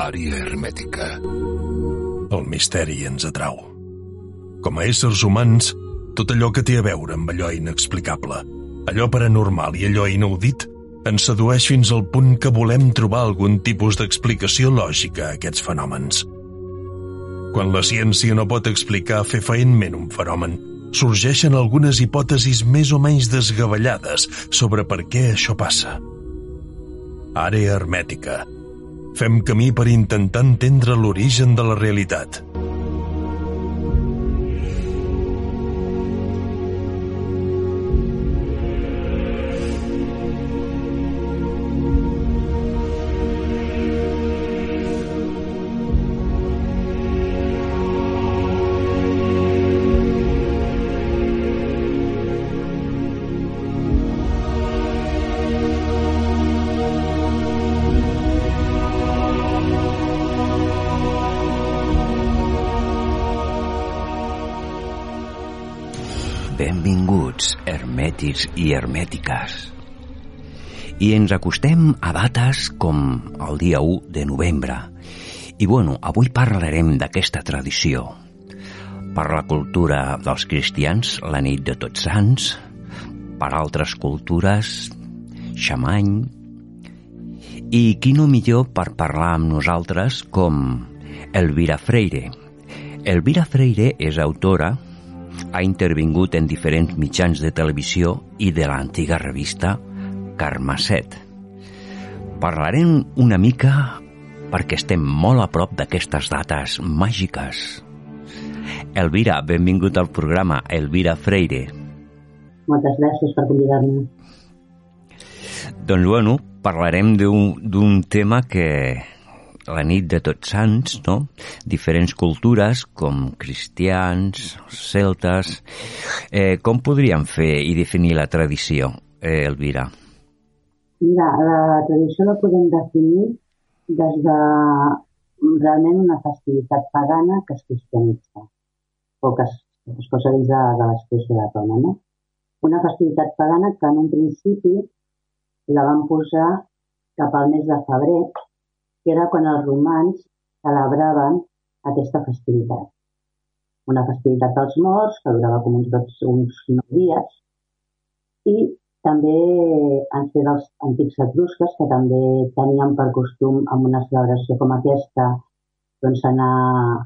Àrea hermètica. El misteri ens atrau. Com a éssers humans, tot allò que té a veure amb allò inexplicable, allò paranormal i allò inaudit, ens sedueix fins al punt que volem trobar algun tipus d'explicació lògica a aquests fenòmens. Quan la ciència no pot explicar fefaentment un fenomen, sorgeixen algunes hipòtesis més o menys desgavellades sobre per què això passa. Àrea hermètica. Fem camí per intentar entendre l'origen de la realitat. Hermètics i hermètiques. I ens acostem a dates com el dia 1 de novembre. I bueno, avui parlarem d'aquesta tradició. Per la cultura dels cristians, la nit de tots sants, per altres cultures, xamany, i qui no millor per parlar amb nosaltres com Elvira Freire. Elvira Freire és autora, ha intervingut en diferents mitjans de televisió i de l'antiga revista Carmacet. Parlarem una mica perquè estem molt a prop d'aquestes dates màgiques. Elvira, benvingut al programa. Elvira Freire. Moltes gràcies per convidar-me. Doncs bueno, parlarem d'un tema que la nit de tots sants, no? diferents cultures com cristians, celtes... Eh, com podríem fer i definir la tradició, eh, Elvira? Mira, la tradició la podem definir des de realment una festivitat pagana que es cristianitza o que es, es posa dins de, de l'església de Roma, no? Una festivitat pagana que en un principi la van posar cap al mes de febrer, que era quan els romans celebraven aquesta festivitat. Una festivitat dels morts, que durava com uns, uns 9 dies, i també han fet els antics etrusques, que també tenien per costum, amb una celebració com aquesta, doncs anar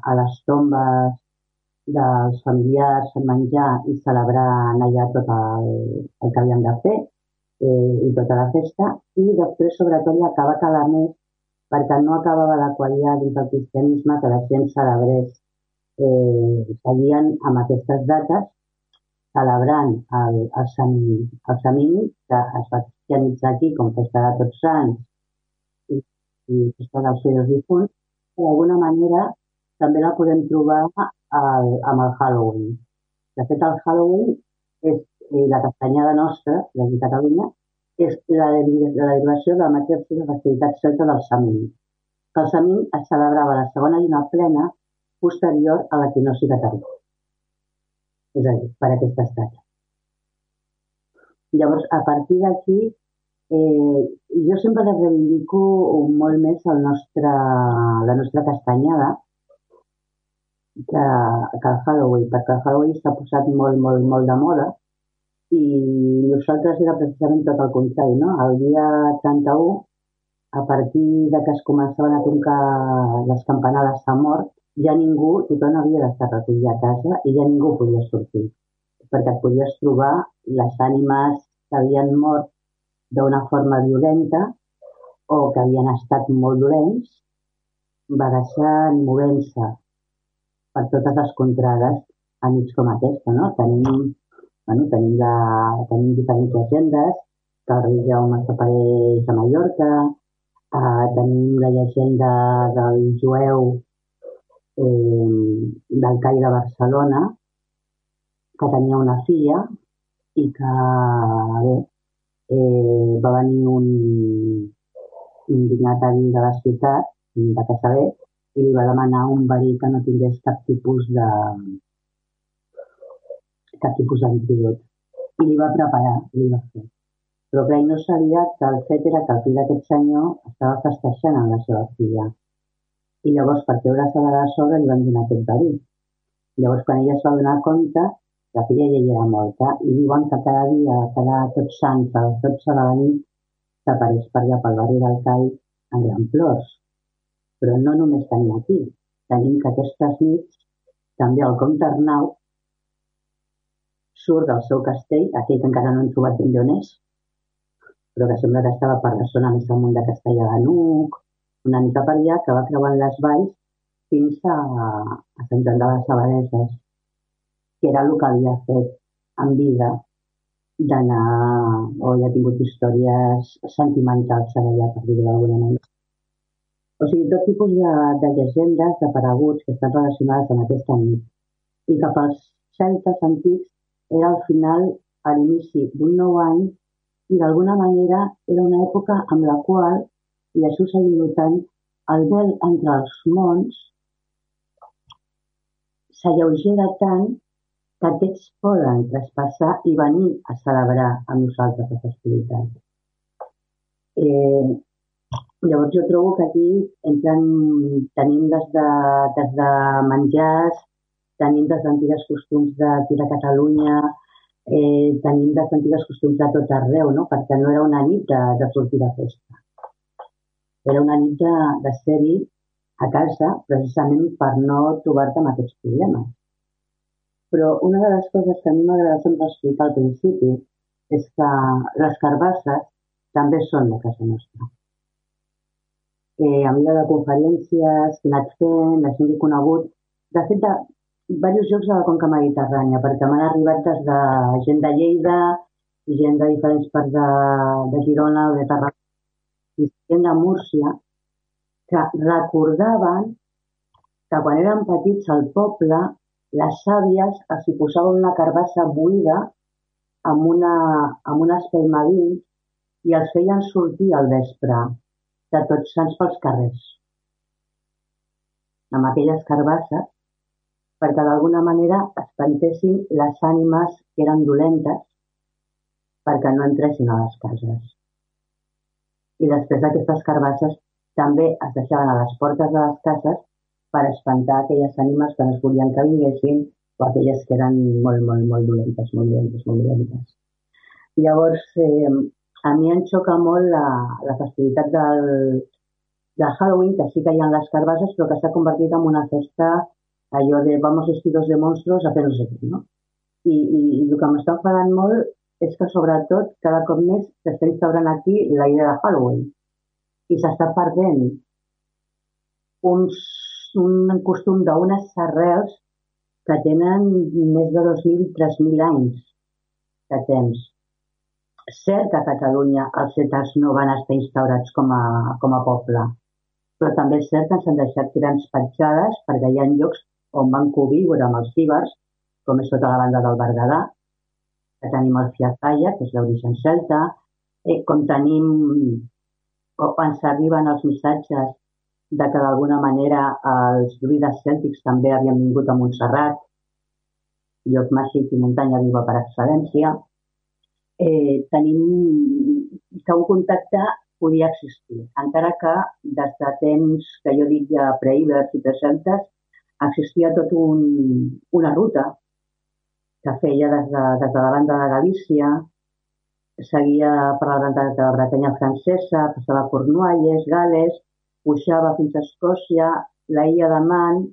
a les tombes dels familiars, menjar i celebrar allà tot el, el que havien de fer eh, i tota la festa. I després, sobretot, hi acaba cada mes perquè no acabava de quallar dins del cristianisme que la gent celebrés, eh, seguien amb aquestes dates celebrant el, el, Sam, el Samini, que es va cristianitzar aquí com festa de tots sants i, i festa dels fills difunts, d'alguna manera també la podem trobar al, amb el Halloween. De fet, el Halloween és la castanyada nostra, a Catalunya, és la, la derivació de la mateixa de festivitat celta del Samin. El Samin es celebrava la segona lluna plena posterior a l'equinoci de tardor. És a dir, per aquestes dates. Llavors, a partir d'aquí, eh, jo sempre reivindico molt més el nostre, la nostra castanyada que, que el Halloween, perquè el Halloween s'ha posat molt, molt, molt de moda i nosaltres era precisament tot el contrari, no? El dia 31, a partir de que es començaven a tocar les campanades a mort, ja ningú, tothom havia d'estar recollit a casa i ja ningú podia sortir, perquè et podies trobar les ànimes que havien mort d'una forma violenta o que havien estat molt dolents, barassant, movent-se per totes les contrades a nits com aquesta, no? Tenim bueno, tenim, la, tenim diferents llegendes, que el rei Jaume s'apareix a Mallorca, eh, tenim la llegenda del jueu eh, del CAI de Barcelona, que tenia una filla i que, bé, eh, va venir un, un dignatari de la ciutat, de Casaber, i li va demanar un verí que no tingués cap tipus de, cap tipus d'antídot. I li va preparar, li va fer. Però clar, no sabia que el fet era que el fill d'aquest senyor estava festejant amb la seva filla. i llavors per treure-se de la sogra li van donar aquest verí. Llavors quan ella es va donar compte, la filla ja hi era morta i diuen que cada dia, cada tots sants, a les 12 de la nit, s'apareix per allà pel barri del Call en gran plors. Però no només tenim aquí, tenim que aquestes nits també el comte Arnau surt del seu castell, aquell que encara no hem trobat ben on és, però que sembla que estava per la zona més amunt de Castellà de Nuc, una mica per allà, que va creuant les valls fins a, a Sant Joan de les Abadeses, que era el que havia fet en vida d'anar, o ja ha tingut històries sentimentals a allà, per dir-ho d'alguna manera. O sigui, tot tipus de, de llegendes, de paraguts que estan relacionades amb aquesta nit. I cap als celtes antics era al final, a l'inici d'un nou any, i d'alguna manera era una època amb la qual, s'ha notant, el vel entre els mons s'alleugera tant que aquests poden traspassar i venir a celebrar amb nosaltres la festivitat. Eh, llavors jo trobo que aquí entren, tenim des de, des de menjars, tenim des d'antigues costums d'aquí de Catalunya, eh, tenim les antigues costums de tot arreu, no? perquè no era una nit de, de sortir de festa. Era una nit de, de ser-hi a casa precisament per no trobar-te amb aquests problemes. Però una de les coses que a mi m'agrada sempre explicar al principi és que les carbasses també són de casa nostra. Eh, a mida de conferències que he anat fent, la gent que he conegut, de fet, de, diversos llocs de la conca mediterrània, perquè m'han arribat des de gent de Lleida, gent de diferents parts de, de Girona de Tarragona, i gent de Múrcia, que recordaven que quan eren petits al poble, les sàvies els hi posaven una carbassa buida amb, una, amb un espelma dins i els feien sortir al vespre de tots sants pels carrers. Amb aquelles carbasses perquè d'alguna manera espantessin les ànimes que eren dolentes perquè no entressin a les cases. I després d'aquestes carbasses també es deixaven a les portes de les cases per espantar aquelles ànimes que no es volien que vinguessin o aquelles que eren molt, molt, molt dolentes, molt dolentes, molt dolentes. Llavors, eh, a mi em xoca molt la, la festivitat del, de Halloween, que sí que hi ha les carbasses, però que s'ha convertit en una festa allò de vamos vestidos de monstruos a fer no què, no? I, i, i el que m'està enfadant molt és que sobretot cada cop més s'està instaurant aquí la idea de Halloween i s'està perdent uns, un costum d'unes arrels que tenen més de 2.000-3.000 anys de temps. Cert que a Catalunya els cetats no van estar instaurats com a, com a poble, però també és cert que ens han deixat grans petjades perquè hi ha llocs on van conviure amb els cíbers, com és tota la banda del Berguedà, que tenim el Fiatalla, que és l'origen celta, eh, com tenim, o ens arriben els missatges de que d'alguna manera els druides cèltics també havien vingut a Montserrat, lloc màgic i muntanya viva per excel·lència, eh, tenim que un contacte podia existir, encara que des de temps que jo dic ja preïbers i preceltes existia tot un, una ruta que feia des de, des de la banda de Galícia, seguia per la banda de la Bretanya francesa, passava Cornualles, Gales, pujava fins a Escòcia, la illa de Man,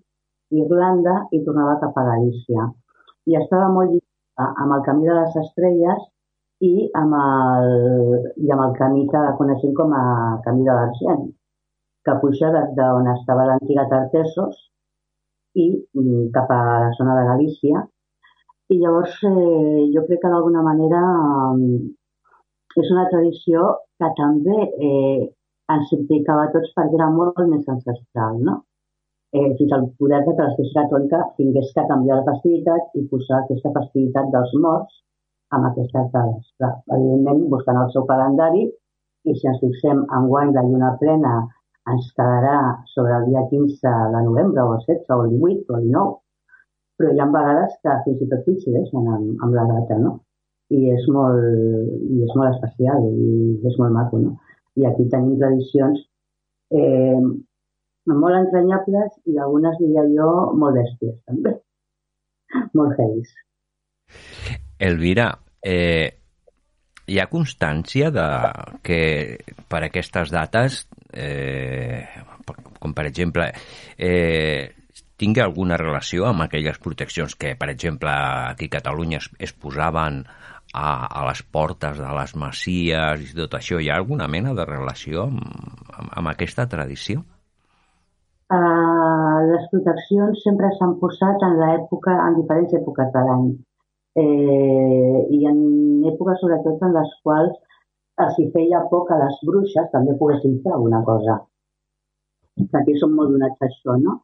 Irlanda i tornava cap a Galícia. I estava molt lligada amb el camí de les estrelles i amb el, i amb el camí que coneixem com a camí de l'Argent, que puja des d'on estava l'antiga Tartesos i mm, cap a la zona de Galícia. I llavors eh, jo crec que d'alguna manera eh, és una tradició que també eh, ens implicava a tots perquè era molt més ancestral, no? Eh, fins al poder de que l'Església Catòlica tingués que canviar la festivitat i posar aquesta festivitat dels morts amb aquestes dades. Clar, evidentment, buscant el seu calendari, i si ens fixem en guany la lluna plena ens quedarà sobre el dia 15 de novembre, o el 16, o el 18, o el 19, però hi ha vegades que fins i tot coincideixen amb, amb la data, no? I és molt, i és molt especial i és molt maco, no? I aquí tenim tradicions eh, molt entranyables i algunes, diria jo, molt bèsties, també. molt heavies. Elvira, eh, hi ha constància de que per aquestes dates, eh, com per exemple, eh, tingui alguna relació amb aquelles proteccions que, per exemple, aquí a Catalunya es, es posaven a, a les portes de les masies i tot això. Hi ha alguna mena de relació amb, amb, amb aquesta tradició? Uh, les proteccions sempre s'han posat en l'època, en diferents èpoques de l'any. Eh, I en èpoques, sobretot, en les quals els hi feia por que les bruixes també poguessin fer alguna cosa. Aquí som molt donats a això, no?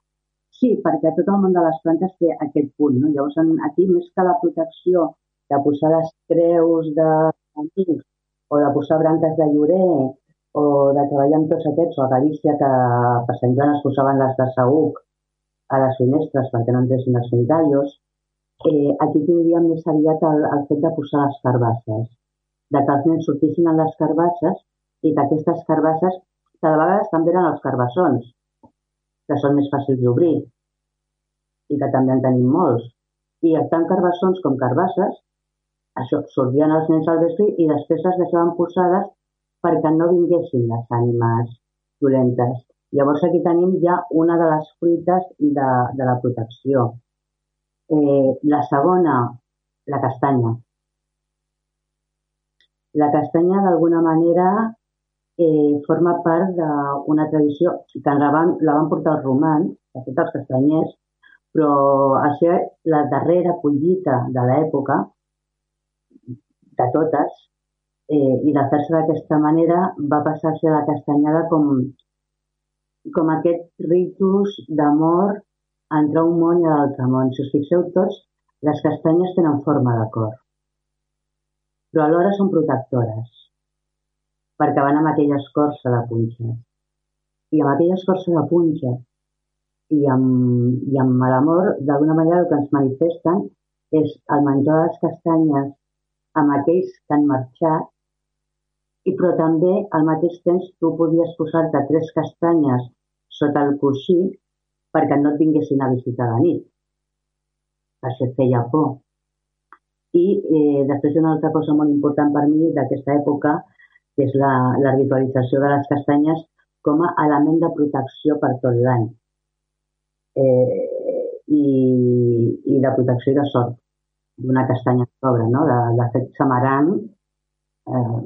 Sí, perquè tot el món de les plantes té aquest punt, no? Llavors, aquí, més que la protecció de posar les creus de amics o de posar branques de llorer o de treballar amb tots aquests, o a Galícia que per Sant Joan es posaven les de saúc a les finestres perquè no entressin els mirallos, eh, aquí tindríem més aviat el, el fet de posar les carbasses, de que els nens sortissin en les carbasses i que aquestes carbasses cada vegada també eren els carbassons, que són més fàcils d'obrir i que també en tenim molts. I tant carbassons com carbasses això, sortien els nens al vespre i després les deixaven posades perquè no vinguessin les ànimes dolentes. Llavors aquí tenim ja una de les fruites de, de la protecció. Eh, la segona, la castanya. La castanya, d'alguna manera, eh, forma part d'una tradició que la van, la van portar els romans, de fet els castanyers, però a ser la darrera collita de l'època de totes, eh, i de fer-se d'aquesta manera va passar-se la castanyada com, com aquest ritus d'amor entre un món i l'altre món. Si us fixeu tots, les castanyes tenen forma de cor, però alhora són protectores, perquè van amb aquella escorça de punxa. I amb aquella escorça de punxa i amb, i amb l'amor, d'alguna manera el que ens manifesten és el menjar de les castanyes amb aquells que han marxat, i però també al mateix temps tu podies posar-te tres castanyes sota el coixí perquè no et vinguessin a visitar la nit. Això et feia por. I eh, després una altra cosa molt important per mi d'aquesta època, que és la, la de les castanyes com a element de protecció per tot l'any. Eh, i, i de protecció i de sort d'una castanya sobre, no? de, de fet Samaran, eh,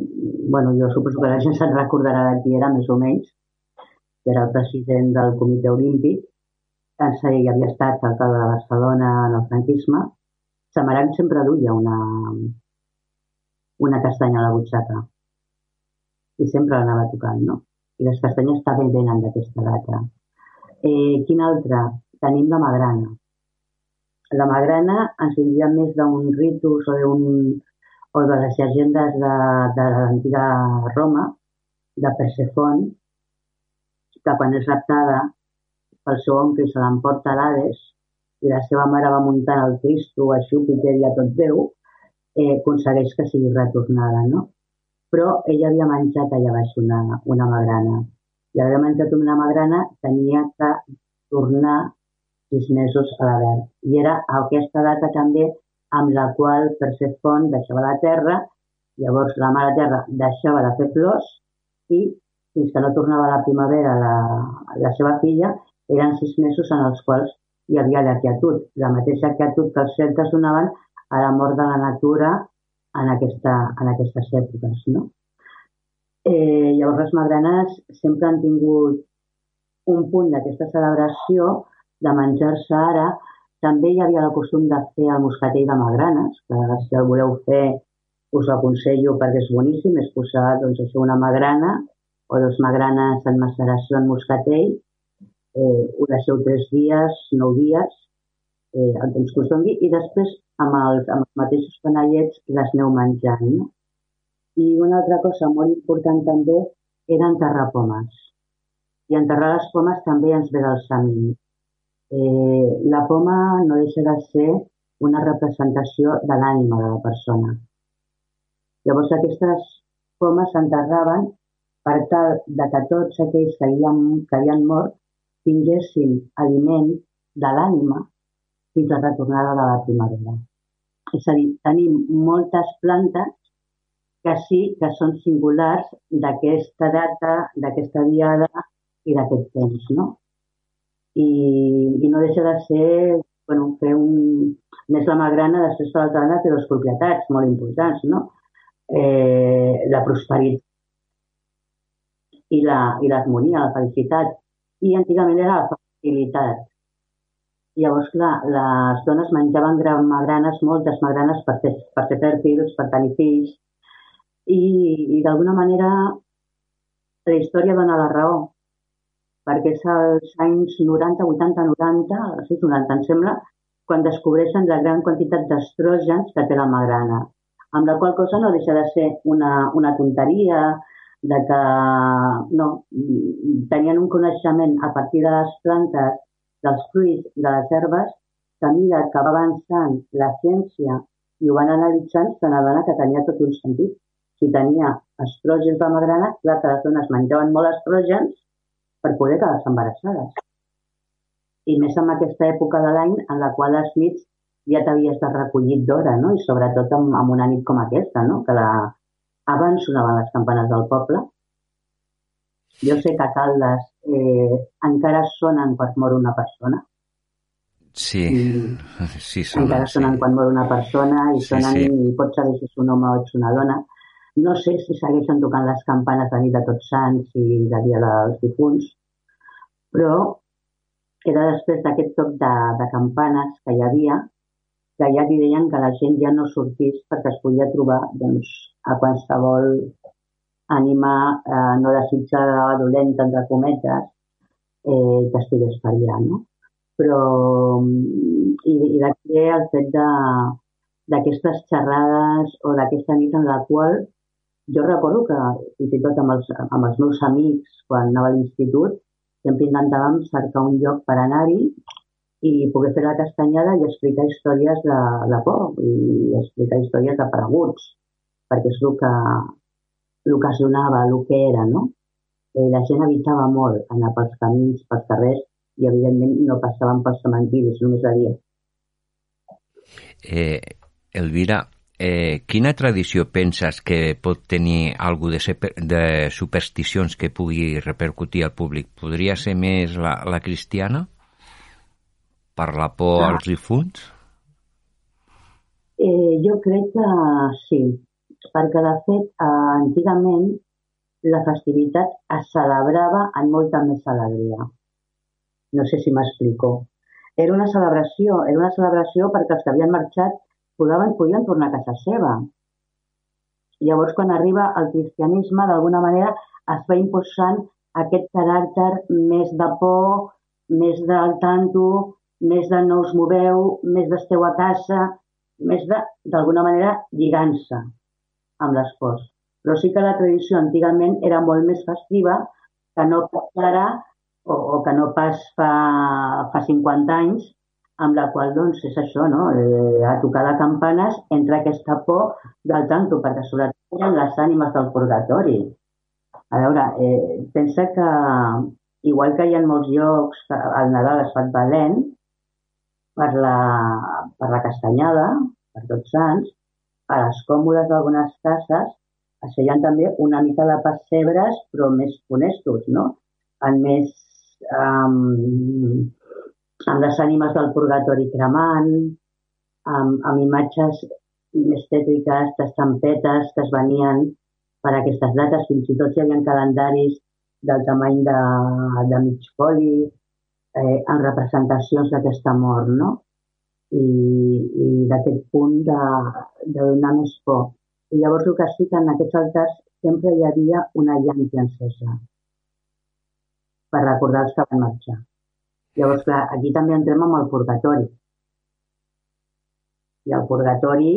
bueno, jo suposo que la gent se'n recordarà de qui era més o menys, que era el president del Comitè Olímpic, ell havia estat alcalde de Barcelona en el franquisme, Samaran sempre duia una, una castanya a la butxaca i sempre l'anava tocant, no? I les castanyes també venen d'aquesta data. Eh, quina altra? Tenim la magrana. La magrana ens vindria més d'un ritus o, un, o de les llegendes de, de l'antiga Roma, de Persefon, que quan és raptada pel seu oncle se l'emporta a l'Hades i la seva mare va muntant el Cristo a Júpiter i a tot Déu, eh, aconsegueix que sigui retornada, no? Però ella havia menjat allà baix una, una magrana. I havia menjat una magrana, tenia que tornar sis mesos a la verd. I era aquesta data també amb la qual Persefont deixava la terra, llavors la mare terra deixava de fer flors i fins que no tornava la primavera la, la seva filla, eren sis mesos en els quals hi havia la quietud, la mateixa quietud que els celtes donaven a la mort de la natura en, aquesta, en aquestes èpoques. No? Eh, llavors les magranes sempre han tingut un punt d'aquesta celebració de menjar-se ara, també hi havia el costum de fer el moscatell de magranes, que si el voleu fer us ho aconsello perquè és boníssim, és posar doncs, això, una magrana o dos magranes en maceració en moscatell, eh, ho deixeu tres dies, nou dies, eh, el temps que us doni, i després amb els, amb els mateixos panellets les aneu menjant. No? I una altra cosa molt important també era enterrar pomes. I enterrar les pomes també ens ve del samin. Eh, la poma no deixa de ser una representació de l'ànima de la persona. Llavors aquestes pomes s'enterraven per tal de que tots aquells que havien, que havien mort tinguessin aliment de l'ànima fins a la retornada de la primavera. És a dir, tenim moltes plantes que sí que són singulars d'aquesta data, d'aquesta diada i d'aquest temps, no? I, I no deixa de ser, bueno, fer un... Més la magrana, després per l'altra banda, té dues propietats molt importants, no? Eh, la prosperitat i l'harmonia, la, la felicitat. I antigament era la fertilitat. Llavors, clar, les dones menjaven magranes, moltes magranes per fer, per fer fèrtils, per tenir fills, i, i d'alguna manera la història dona la raó, perquè és als anys 90, 80, 90, sí, 90 em sembla, quan descobreixen la gran quantitat d'estrògens que té la magrana, amb la qual cosa no deixa de ser una, una tonteria, de que no, tenien un coneixement a partir de les plantes dels fruits de les herbes que a mesura que va avançant la ciència i ho van analitzant, se n'adona que tenia tot un sentit. Si tenia estrògens de magrana, clar que les dones menjaven molt estrògens per poder quedar-se embarassades. I més en aquesta època de l'any en la qual les nits ja t'havies de recollir d'hora, no? I sobretot amb, amb una nit com aquesta, no? Que la... abans sonaven les campanes del poble jo sé que a Caldes eh, encara sonen quan mor una persona. Sí, sí sonen. Encara sonen sí. quan mor una persona i sí, sonen sí. i pots saber si és un home o ets una dona. No sé si segueixen tocant les campanes de nit de tots sants i de dia dels difunts, però era després d'aquest toc de, de campanes que hi havia, que ja li deien que la gent ja no sortís perquè es podia trobar doncs, a qualsevol ànima eh, no desitjada, dolenta, entre cometes, eh, que estigués per allà, no? Però, mm, i, i d'aquí el fet d'aquestes xerrades o d'aquesta nit en la qual jo recordo que fins i tot amb els, amb els meus amics quan anava a l'institut sempre intentàvem cercar un lloc per anar-hi i poder fer la castanyada i explicar històries de, de por i explicar històries de preguts perquè és el que, el que sonava, el que era, no? Eh, la gent evitava molt anar pels camins, pels carrers, i evidentment no passaven pels cementiris només a dia. Eh, Elvira, eh, quina tradició penses que pot tenir algú de, de supersticions que pugui repercutir al públic? Podria ser més la, la cristiana? Per la por ah. als difunts? Eh, jo crec que sí, perquè de fet eh, antigament la festivitat es celebrava amb molta més alegria. No sé si m'explico. Era una celebració, era una celebració perquè els que havien marxat podien, podien tornar a casa seva. Llavors, quan arriba el cristianisme, d'alguna manera es va imposant aquest caràcter més de por, més del tanto, més de no us moveu, més d'esteu a casa, més de, d'alguna manera, lligant-se amb les ports. Però sí que la tradició antigament era molt més festiva que no pas ara o, o que no pas fa, fa 50 anys, amb la qual doncs és això, no? Eh, a tocar de campanes entra aquesta por del tanto, perquè sobretot eren les ànimes del purgatori. A veure, eh, pensa que igual que hi ha molts llocs, al Nadal es fa valent per la, per la castanyada, per tots sants, a les còmodes d'algunes cases es feien també una mica de pessebres, però més honestos, no? En més... Um, amb les ànimes del purgatori cremant, amb, amb imatges més tètriques, d'estampetes que es venien per aquestes dates, fins i tot hi havia calendaris del tamany de, de mig foli, eh, en representacions d'aquesta mort, no? I, i d'aquest punt de, de donar més por. I llavors el que sí que en aquests altars sempre hi havia una llanta encesa per recordar els que van marxar. Llavors, clar, aquí també entrem amb el purgatori. I el purgatori,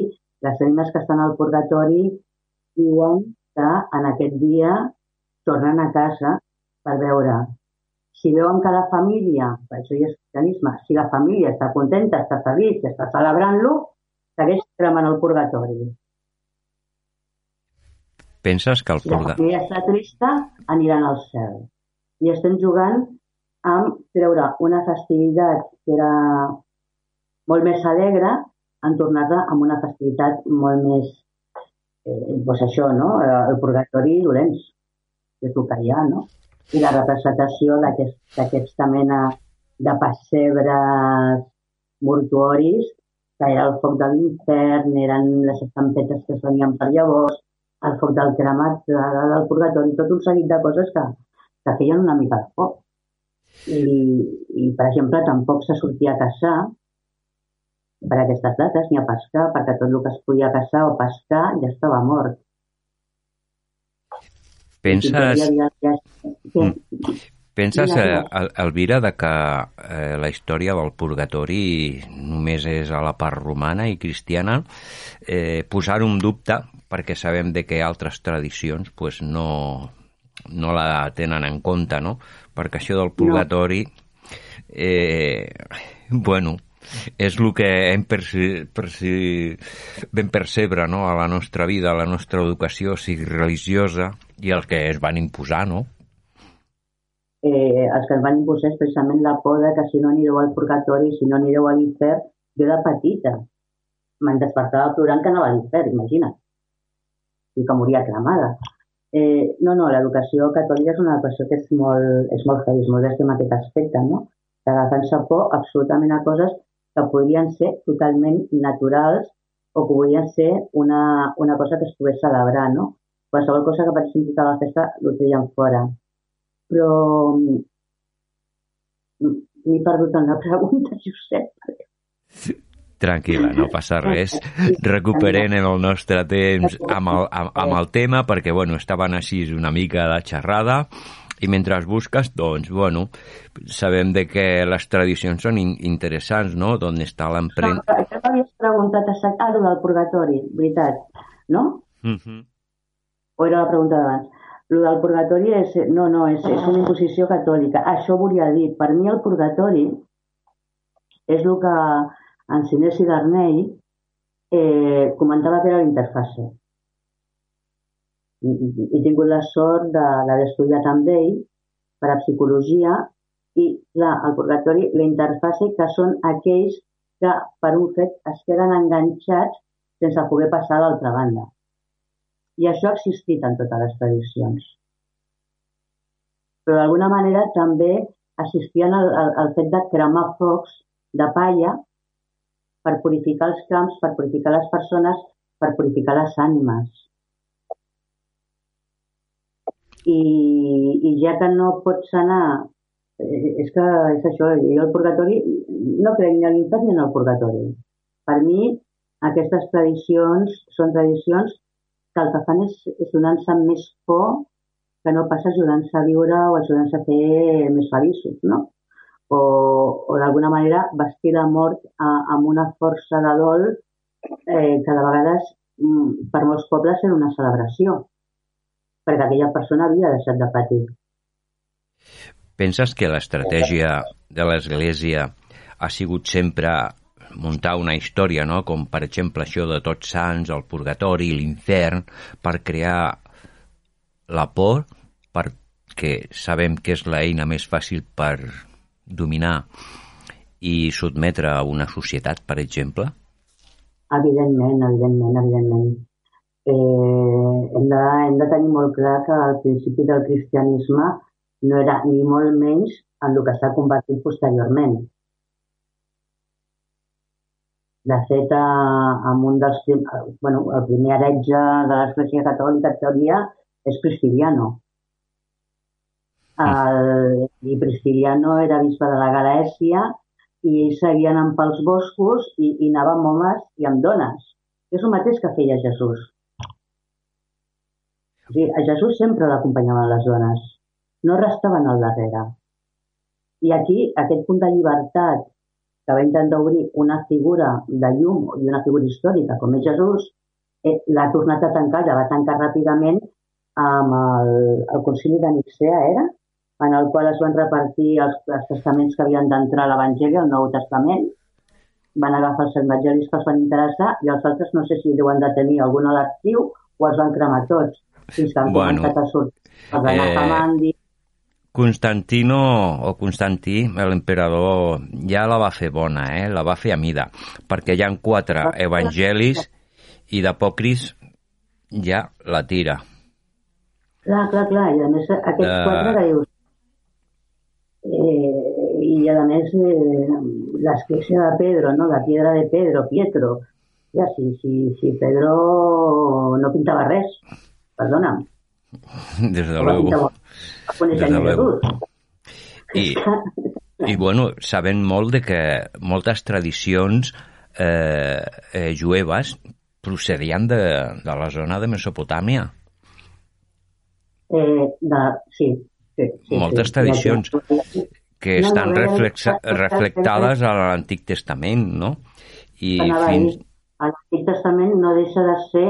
les ànimes que estan al purgatori diuen que en aquest dia tornen a casa per veure si veuen que la família, per això hi és cristianisme, si la família està contenta, està feliç, està celebrant-lo, segueix cremant el purgatori. Penses que el purgatori... Si la família està trista, aniran al cel. I estem jugant amb treure una festivitat que era molt més alegre en tornar-la amb una festivitat molt més, eh, doncs això, no? El purgatori dolents, que és el que hi ha, no? I la representació d'aquesta aquest, mena de pessebres mortuoris, que era el foc de l'infern, eren les estampetes que es venien per llavors, el foc del cremat, del purgatori, tot un seguit de coses que, que feien una mica de foc. I, i per exemple, tampoc se sortia a caçar per aquestes dates ni a pescar, perquè tot el que es podia caçar o pescar ja estava mort. Penses... Penses, Elvira, de que eh, la història del purgatori només és a la part romana i cristiana? Eh, posar un dubte, perquè sabem de que altres tradicions pues, no, no la tenen en compte, no? Perquè això del purgatori, eh, bueno, és el que hem perci, perci, ben percebre no? a la nostra vida, a la nostra educació, sigui religiosa, i el que es van imposar, no? eh, els que ens van imposar és precisament la por de que si no anireu al purgatori, si no anireu a l'infern, jo de petita me'n despertava plorant que anava a l'infern, imagina't. I que moria cremada. Eh, no, no, l'educació catòlica és una educació que és molt, és molt heavy, és molt d'estem aquest aspecte, no? Que defensa por absolutament a coses que podrien ser totalment naturals o que podrien ser una, una cosa que es pogués celebrar, no? Qualsevol cosa que participi a la festa ho treien fora però m'he perdut en la pregunta, Josep. Tranquil·la, no passa res. Recuperem el nostre temps amb el, amb, amb el tema, perquè, bueno, estaven així una mica de xerrada, i mentre busques, doncs, bueno, sabem de que les tradicions són in interessants, no?, d'on està l'empremta... No, això m'havies preguntat a ah, del purgatori, veritat, no? Uh mhm. -huh. O era la pregunta d'abans? El del purgatori és... No, no, és, és una imposició catòlica. Això volia dir, per mi el purgatori és el que en Sinesi d'Arnei eh, comentava que era l'interfase. He tingut la sort d'haver estudiat amb ell per a psicologia i clar, el purgatori, la interfase que són aquells que per un fet es queden enganxats sense poder passar a l'altra banda. I això ha existit en totes les tradicions. Però d'alguna manera també assistien al, al, al fet de cremar focs de palla per purificar els camps, per purificar les persones, per purificar les ànimes. I, i ja que no pots anar, eh, és que és això, jo el purgatori no crec ni a l'infern ni en el purgatori. Per mi, aquestes tradicions són tradicions que el que fan és, és donar-se més por que no pas ajudant-se a viure o ajudant-se a fer més feliços, no? O, o d'alguna manera vestir la mort a, amb una força de dol eh, que de vegades mm, per molts pobles era una celebració, perquè aquella persona havia deixat de patir. Penses que l'estratègia de l'Església ha sigut sempre muntar una història, no? com per exemple això de tots sants, el purgatori, l'infern, per crear la por, perquè sabem que és l'eina més fàcil per dominar i sotmetre a una societat, per exemple? Evidentment, evidentment, evidentment. Eh, hem, de, hem de tenir molt clar que al principi del cristianisme no era ni molt menys en el que s'ha convertit posteriorment. Fet, eh, amb un dels, bueno, el primer heretge de l'Església Catòlica, en teoria, és Pristiliano. El, I Pristiliano era bisbe de la Galècia i ells seguien anant pels boscos i, i anava amb homes i amb dones. És el mateix que feia Jesús. O sigui, a Jesús sempre l'acompanyaven les dones, no restaven al darrere. I aquí, aquest punt de llibertat que va intentar obrir una figura de llum i una figura històrica com és Jesús, eh, l'ha tornat a tancar, la va tancar ràpidament amb el, el concili de Nicea, era? en el qual es van repartir els, els testaments que havien d'entrar a l'Evangeli, al Nou Testament, van agafar els evangelis que els van interessar i els altres no sé si deuen de tenir algun a l'arxiu o els van cremar tots, fins que han bueno, començat a sortir els eh... Constantino, o Constantí, l'emperador, ja la va fer bona, eh? la va fer a mida, perquè hi han quatre evangelis i d'apòcris ja la tira. Clar, clar, clar, i a més aquests uh... quatre que dius, eh, i a més eh, l'església de Pedro, no? la piedra de Pedro, Pietro, ja, si, si, si Pedro no pintava res, perdona'm, Desde luego. Desde luego. I, I, bueno, sabem molt de que moltes tradicions eh, eh, jueves procedien de, de la zona de Mesopotàmia. Eh, de, sí, sí, sí. Moltes sí, tradicions que no, estan no, reflexa, reflectades a l'Antic Testament, no? I fins... L'Antic Testament no deixa de ser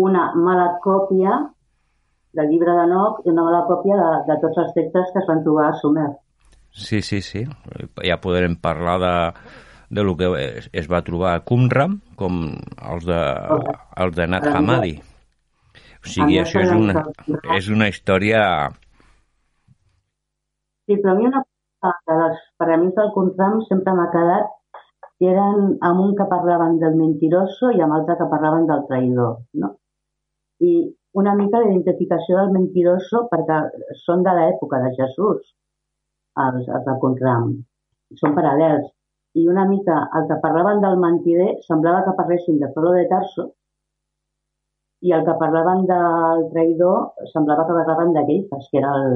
una mala còpia del llibre de Noc i una mala còpia de, de tots els textos que es van trobar a Sumer. Sí, sí, sí. Ja podrem parlar de, de lo que es, es va trobar a Qumran, com els de, els de Nat Hamadi. O sigui, això és una, és una història... Sí, però a mi una de les paraments del Qumran sempre m'ha quedat que eren amb un que parlaven del mentiroso i amb altre que parlaven del traïdor, no? I una mica d'identificació del mentiroso perquè són de l'època de Jesús, els, els de Conram. Són paral·lels. I una mica el que parlaven del mentider semblava que parlessin de Pablo de Tarso i el que parlaven del traïdor semblava que parlaven Geifas, que era el,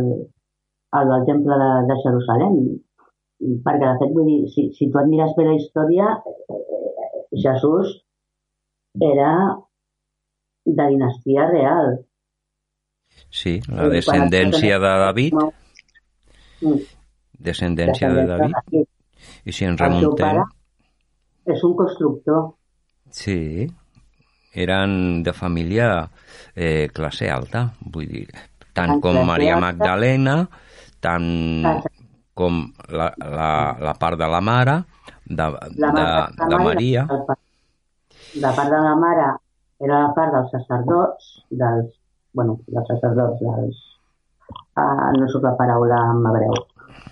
el del temple de, de Jerusalem. Perquè, de fet, vull dir, si, si tu admires bé la història, eh, eh, Jesús era de dinastia real. Sí, la descendència de David. Mm. Descendència de David. I si ens remuntem... És un constructor. Sí, eren de família eh, classe alta, vull dir, tant com Maria Magdalena, tant com la, la, la part de la mare, de, de, de Maria. La part de la mare era la part dels sacerdots, dels, bueno, dels sacerdots, dels, uh, no sóc la paraula en hebreu,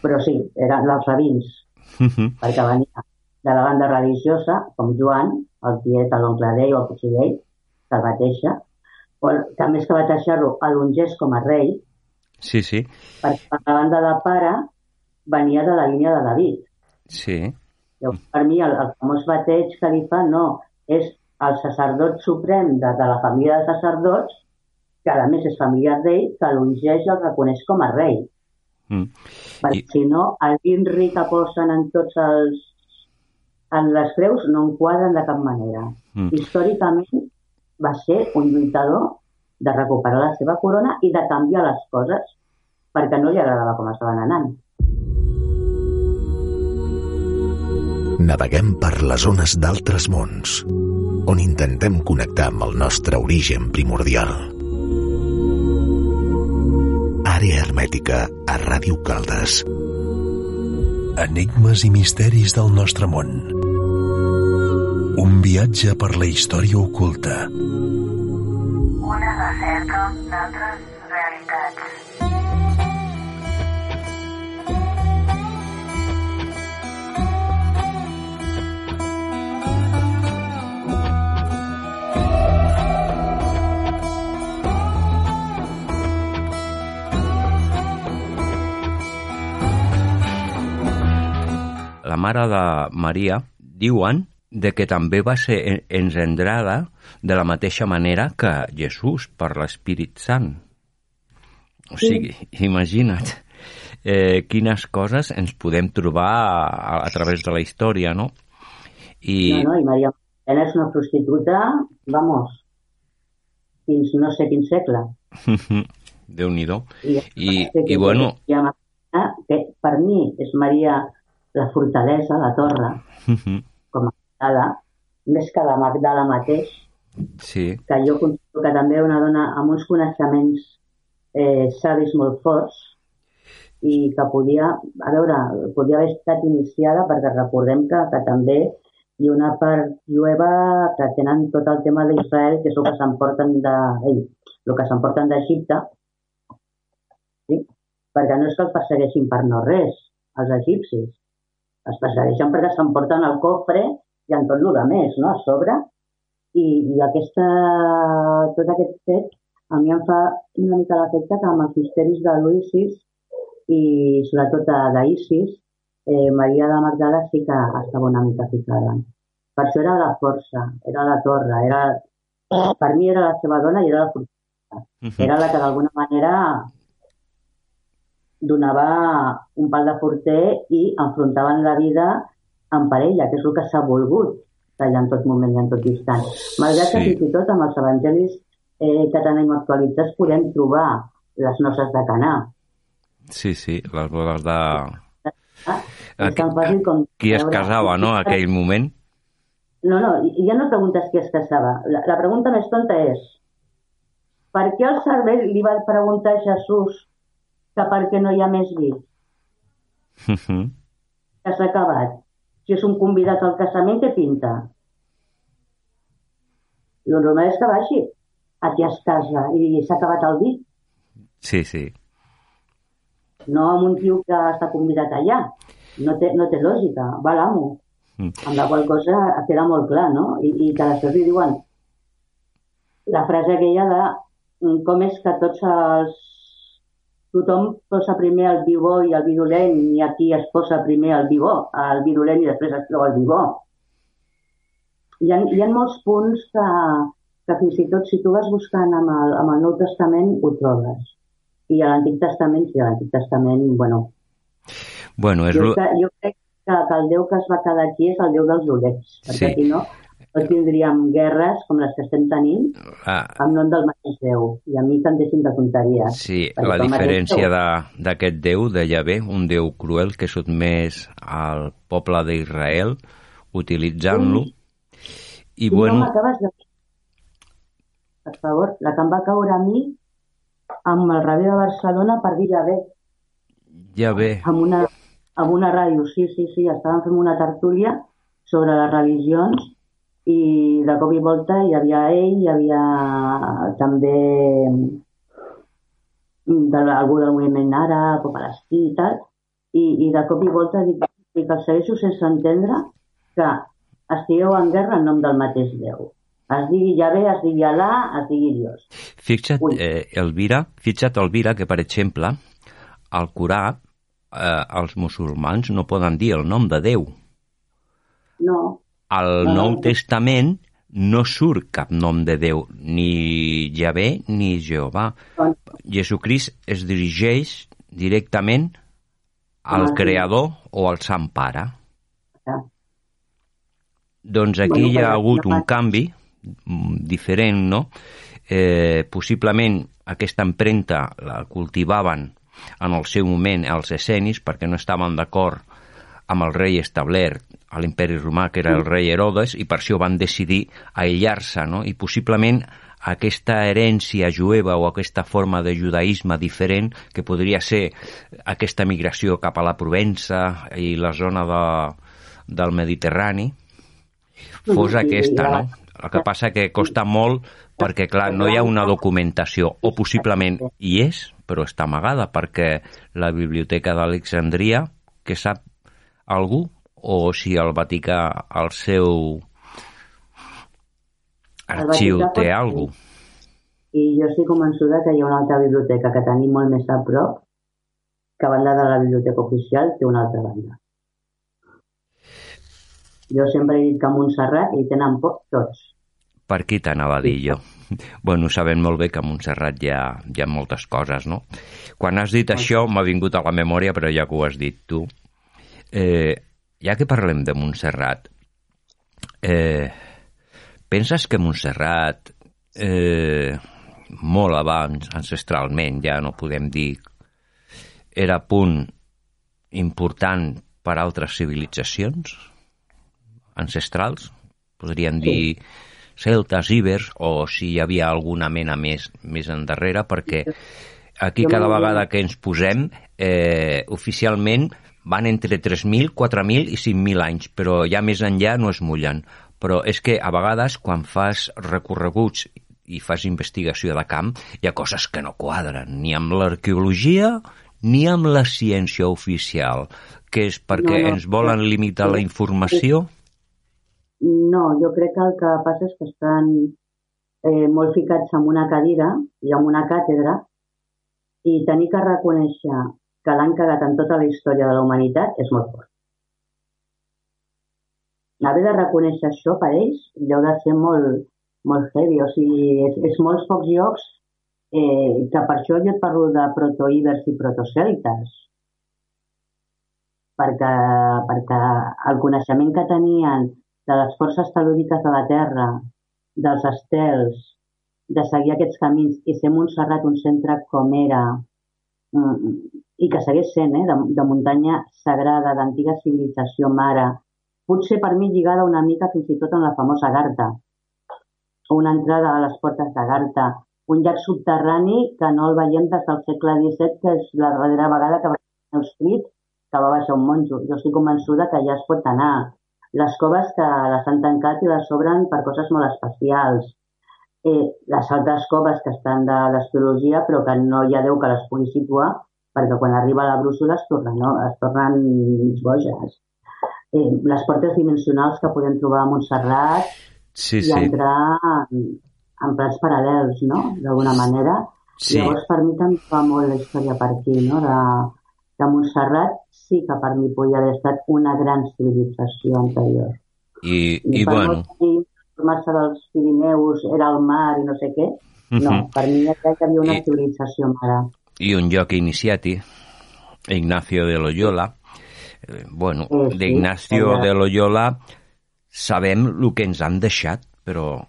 però sí, eren els rabins, uh -huh. perquè venia de la banda religiosa, com Joan, el tiet, l'oncle d'ell o el cosí d'ell, que el deixar, o que més que va deixar-lo, l'ungés com a rei, sí, sí. perquè per la banda de pare venia de la línia de David. Sí. Llavors, per mi, el, el famós bateig que li fa, no, és el sacerdot suprem de, de la família de sacerdots, que a més és familiar d'ell, que l'ungeix i el reconeix com a rei. Mm. Perquè I... si no, el vin que posen en tots els en les creus no enquadren de cap manera. Mm. Històricament va ser un lluitador de recuperar la seva corona i de canviar les coses perquè no li agradava com estaven anant. Naveguem per les zones d'altres mons on intentem connectar amb el nostre origen primordial. Àrea hermètica a Ràdio Caldes. Enigmes i misteris del nostre món. Un viatge per la història oculta. Una recerca d'altres la mare de Maria, diuen de que també va ser engendrada de la mateixa manera que Jesús per l'Espírit Sant. O sigui, sí. imagina't eh, quines coses ens podem trobar a, a través de la història, no? I... No, no, i Maria Magdalena és una prostituta, vamos, fins no sé quin segle. Déu-n'hi-do. I, I, i bueno... Que per mi és Maria la fortalesa, la torre, uh -huh. com a Magdala, més que la Magdala mateix, sí. que jo considero que també una dona amb uns coneixements eh, savis molt forts i que podia, a veure, podia haver estat iniciada perquè recordem que, que també hi ha una part jueva que tenen tot el tema d'Israel, que és el que s'emporten de, el que s'emporten d'Egipte, sí? perquè no és que els persegueixin per no res, els egipcis. Els persegueixen perquè s'emporten el cofre i en tot el de més, no?, a sobre. I, i aquesta, tot aquest fet a mi em fa una mica l'efecte que amb els misteris de l'Uisis i sobretot d'Isis, eh, Maria de Magdala sí que estava una mica ficada. Per això era la força, era la torre, era, per mi era la seva dona i era la força. Era la que d'alguna manera donava un pal de porter i enfrontaven la vida en parella, que és el que s'ha volgut allà en tot moment i en tot instant. Malgrat sí. que fins i tot amb els evangelis eh, que tenim actualitzats podem trobar les noces de Canà. Sí, sí, les bodes de... Ah, és tan fàcil com... Qui es casava, no?, en aquell moment. No, no, ja no preguntes qui es casava. La, la pregunta més tonta és per què el cervell li va preguntar a Jesús que perquè no hi ha més vi? Uh -huh. Que s'ha acabat. Si és un convidat al casament, què pinta? El normal és que vagi a qui es casa i s'ha acabat el vi. Sí, sí. No amb un tio que està convidat allà. No té, no té lògica. Va l'amo. Mm. Amb la qual cosa queda molt clar, no? I, i que després li diuen la frase aquella de mm, com és que tots els tothom posa primer el vi bo i el vi dolent i aquí es posa primer el vi bo, el vi dolent i després es troba el vi bo. Hi ha, hi ha molts punts que, que fins i tot si tu vas buscant amb el, amb el Nou Testament ho trobes. I a l'Antic Testament, sí, a l'Antic Testament, bueno... Bueno, és... Jo, jo crec que, que el Déu que es va quedar aquí és el Déu dels dolents, perquè Sí. si no no tindríem guerres com les que estem tenint Ah, en nom del mateix Déu. I a mi em deixin de tonteries. sí, la diferència de- d'aquest déu, de Yahvé, un déu cruel que sotmès al poble d'Israel, utilitzant-lo. I, no bueno, m'acabes de. Per favor, la que em va caure a mi amb el rebé de Barcelona per dir bé, Yahvé, amb una, amb una ràdio, sí, sí, sí, estàvem fent una tertúlia sobre les religions i de cop i volta hi havia ell, hi havia també de, algú del moviment àrab o palestí i tal, i, i de cop i volta dic, dic els segueixo sense entendre que estigueu en guerra en nom del mateix Déu. Es digui Yahvé, es digui Alà, es digui Dios. fixa't, Ui. eh, Elvira, fixa't, Elvira, que per exemple, al Corà, eh, els musulmans no poden dir el nom de Déu. No, Al No. Nou Testament no surt cap nom de Déu, ni Yahvé ni Jehovà. doncs, Jesucrist es dirigeix directament al sí. Creador o al Sant Pare. Doncs aquí hi ha hagut un canvi mm, diferent, no? Eh, possiblement aquesta empremta la cultivaven en el seu moment els escenis perquè no estaven d'acord amb el rei establert a l'imperi romà, que era el rei Herodes, i per això van decidir aïllar-se, no? I possiblement aquesta herència jueva o aquesta forma de judaïsme diferent, que podria ser aquesta migració cap a la Provença i la zona de, del Mediterrani, fos aquesta, no? El que passa que costa molt perquè, clar, no hi ha una documentació, o possiblement hi és, però està amagada, perquè la Biblioteca d'Alexandria, que sap algú, o si el Vaticà, el seu arxiu, Vaticà pot té ser. algú. I jo estic convençuda que hi ha una altra biblioteca que tenim molt més a prop, que a banda de la biblioteca oficial té una altra banda. Jo sempre he dit que a Montserrat hi tenen por tots. Per aquí t'anava a dir jo. Bueno, sabem molt bé que a Montserrat hi ha, hi ha moltes coses, no? Quan has dit això m'ha vingut a la memòria, però ja que ho has dit tu, eh, ja que parlem de Montserrat, eh, penses que Montserrat, eh, molt abans, ancestralment, ja no podem dir, era punt important per a altres civilitzacions ancestrals? Podríem dir celtes, ibers, o si hi havia alguna mena més, més endarrere, perquè aquí cada vegada que ens posem, eh, oficialment van entre 3.000, 4.000 i 5.000 anys, però ja més enllà no es mullen. Però és que a vegades quan fas recorreguts i fas investigació de camp, hi ha coses que no quadren, ni amb l'arqueologia ni amb la ciència oficial, que és perquè No, no. ens volen limitar la informació? No, jo crec que el que passa és que estan eh, molt ficats en una cadira i en una càtedra i tenir que reconèixer que l'han cagat en tota la història de la humanitat és molt fort. Haver de reconèixer això per ells deu de ser molt, molt heavy, o sigui, és, és molts pocs llocs eh, que per això jo et parlo de protoíbers i protoceltes, perquè, perquè el coneixement que tenien de les forces telúriques de la Terra, dels estels, de seguir aquests camins i ser Montserrat un centre com era mm, i que segueix sent, eh, de, de muntanya sagrada, d'antiga civilització mare, potser per mi lligada una mica fins i tot amb la famosa Garta, una entrada a les portes de Garta, un llac subterrani que no el veiem des del segle XVII, que és la darrera vegada que va ser escrit que va baixar un monjo. Jo estic convençuda que ja es pot anar. Les coves que les han tancat i les obren per coses molt especials. Eh, les altres coves que estan de l'astrologia però que no hi ha Déu que les pugui situar perquè quan arriba la brúixola es tornen, no? es tornen mig boges. Eh, les portes dimensionals que podem trobar a Montserrat Sí, i sí. entrar en, en plans paral·lels, no?, d'alguna manera. Sí. Llavors, per mi també va molt la història per aquí, no?, de, de Montserrat sí que per mi podia haver estat una gran civilització anterior. I, i per bueno, formar-se dels Pirineus era el mar i no sé què, no, Mhm. per mi ja hi havia una I- civilització mare. I un lloc iniciati, Ignacio de Loyola. Eh, Bueno, Eh, sí, d'Ignacio allà. de Loyola sabem el que ens han deixat, però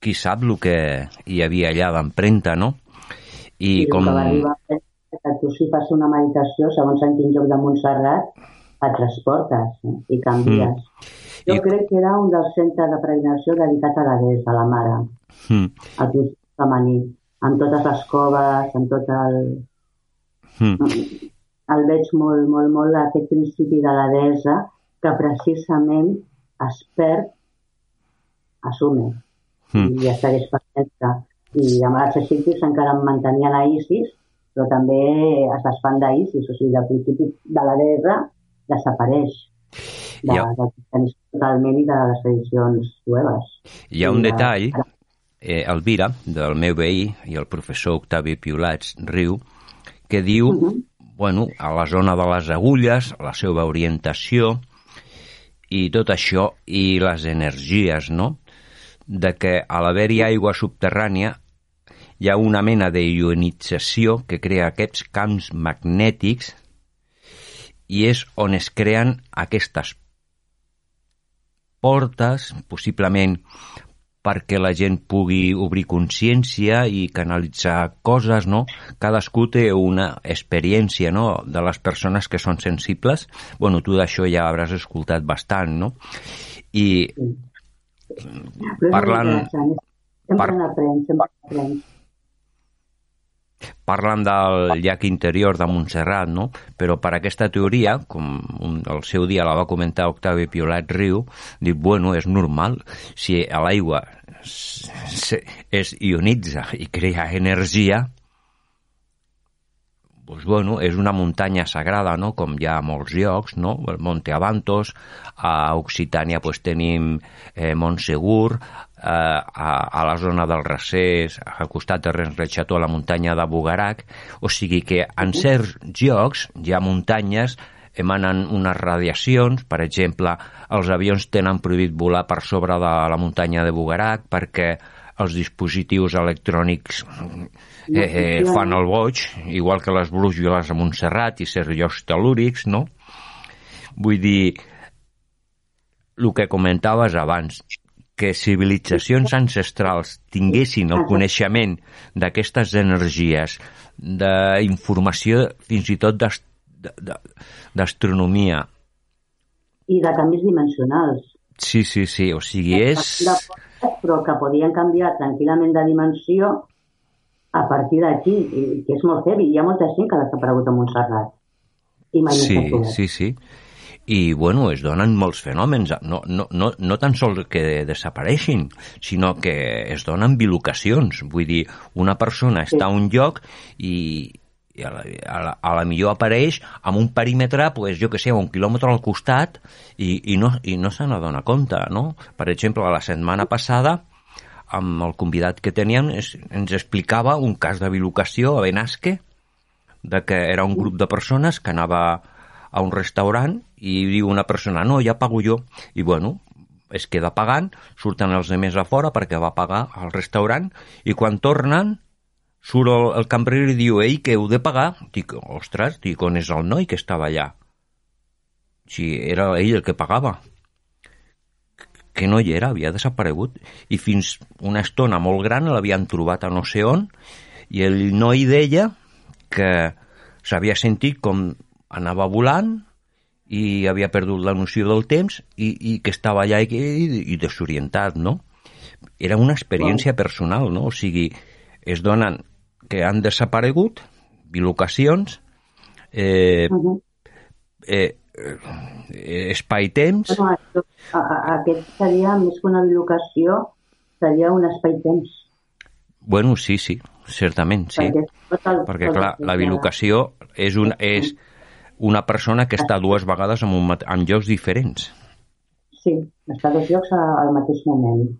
qui sap el que hi havia allà d'empremta, no? I I com... que a tu si fas una meditació, segons en quin lloc de Montserrat, et transportes eh? i canvies. Jo I- crec que era un dels centres de peregrinació dedicat a la Des, a la mare, Mm, al principi femení, amb totes les coves, amb tot el... mm, El veig molt, molt, molt aquest principi de la deessa que precisament es perd a Sumer mm. i ja segueix perfecte. I amb els egipcis encara en mantenien a Isis, però també es desfan d'Isis, o sigui, del principi de la guerra desapareix de, Ja. del cristianisme totalment i de les tradicions jueves. Hi ha un detall, eh, Elvira, del meu veí i el professor Octavi Piolats Riu, que diu, Mhm. bueno, a la zona de les agulles, la seva orientació i tot això, i les energies, no?, de que a l'haver-hi aigua subterrània hi ha una mena de ionització que crea aquests camps magnètics i és on es creen aquestes portes, possiblement perquè la gent pugui obrir consciència i canalitzar coses, no? Cadascú té una experiència, no?, de les persones que són sensibles. Bueno, tu d'això ja hauràs escoltat bastant, no? I és Parlant-. Sempre par- sempre n'aprens. Parlen del llac interior de Montserrat, no? Però per aquesta teoria, com el seu dia la va comentar Octavi Piolat Riu, diu, bueno, és normal, si l'aigua es ionitza i crea energia, doncs, bueno, és una muntanya sagrada, no? com hi ha a molts llocs, no? el Monte Avantos, a Occitània pues, tenim eh, Montsegur, a, a la zona del Recés, al costat de Renrecható, a la muntanya de Bugarac, o sigui que en certs llocs hi ha muntanyes emanen unes radiacions, per exemple, els avions tenen prohibit volar per sobre de la muntanya de Bugarac perquè els dispositius electrònics eh, eh, fan el boig, igual que les brúixoles a Montserrat i certs llocs telúrics, no? Vull dir, el que comentaves abans, que civilitzacions ancestrals tinguessin el coneixement d'aquestes energies, d'informació fins i tot d'astronomia. I de canvis dimensionals. Sí, sí, sí, o sigui, és... però que podien canviar tranquil·lament de dimensió a partir d'aquí, que és molt heavy. Hi ha molta gent que ha desaparegut a Montserrat. I Sí, sí, sí. I, bueno, es donen molts fenòmens, no, no, no, no tan sols que desapareixin, sinó que es donen bilocacions. Vull dir, una persona està a un lloc i i a la, a la, a la millor apareix amb un perímetre, pues, jo que sé, un quilòmetre al costat i, i no, i no se n'adona compte, no? Per exemple, la setmana passada, amb el convidat que teníem, es, ens explicava un cas de bilocació a Benasque, de que era un grup de persones que anava a un restaurant i diu una persona, no, ja pago jo. I bueno, es queda pagant, surten els de més a fora perquè va pagar al restaurant i quan tornen surt el, el cambrer i diu, ei, que heu de pagar. Dic, ostres, dic, on és el noi que estava allà? Si era ell el que pagava. Que no hi era, havia desaparegut. I fins una estona molt gran l'havien trobat a no sé on i el noi deia que s'havia sentit com anava volant i havia perdut la noció del temps i, i que estava allà i, i, i desorientat, no? Era una experiència personal, no? O sigui, es donen que han desaparegut, bilocacions, eh, eh, eh, espai-temps... No, aquest seria, més que una bilocació, seria un espai-temps. Bueno, sí, sí, certament, sí. Perquè, Perquè clar, la bilocació és, un, és una persona que està dues vegades en, un, en llocs diferents. Sí, està dos llocs al mateix moment.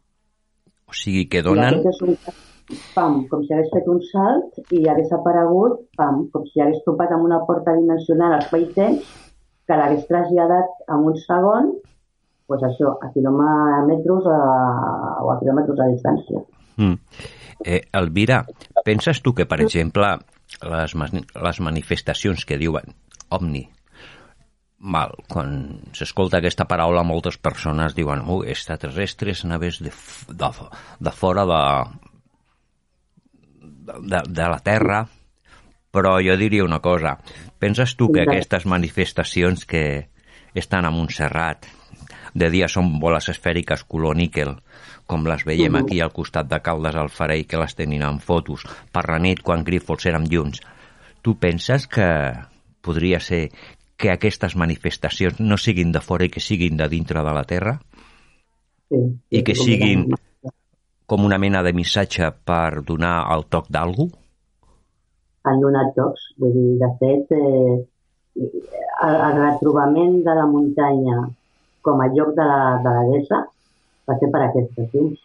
O sigui que donen... Un pam, com si hagués fet un salt i hagués aparegut, pam, com si hagués topat amb una porta dimensional espai-temps que l'hagués traslladat en un segon, pues això, a quilòmetres a, o a quilòmetres de distància. Mm. Eh, Elvira, penses tu que, per exemple, les, les manifestacions que diuen OVNI, mal, quan s'escolta aquesta paraula moltes persones diuen oh, extraterrestres naves de, de, de fora de, de, de la Terra, però jo diria una cosa. Penses tu que aquestes manifestacions que estan a Montserrat, de dia són boles esfèriques color níquel, com les veiem aquí al costat de Caldes al Farell, que les tenen en fotos, per la nit, quan Grifols érem junts, tu penses que podria ser que aquestes manifestacions no siguin de fora i que siguin de dintre de la Terra? Sí, I que siguin com una mena de missatge per donar el toc d'algú? Han donat tocs. Vull dir, de fet, eh, el, el retrobament de la muntanya com a lloc de la, de la guessa va ser per aquests llums.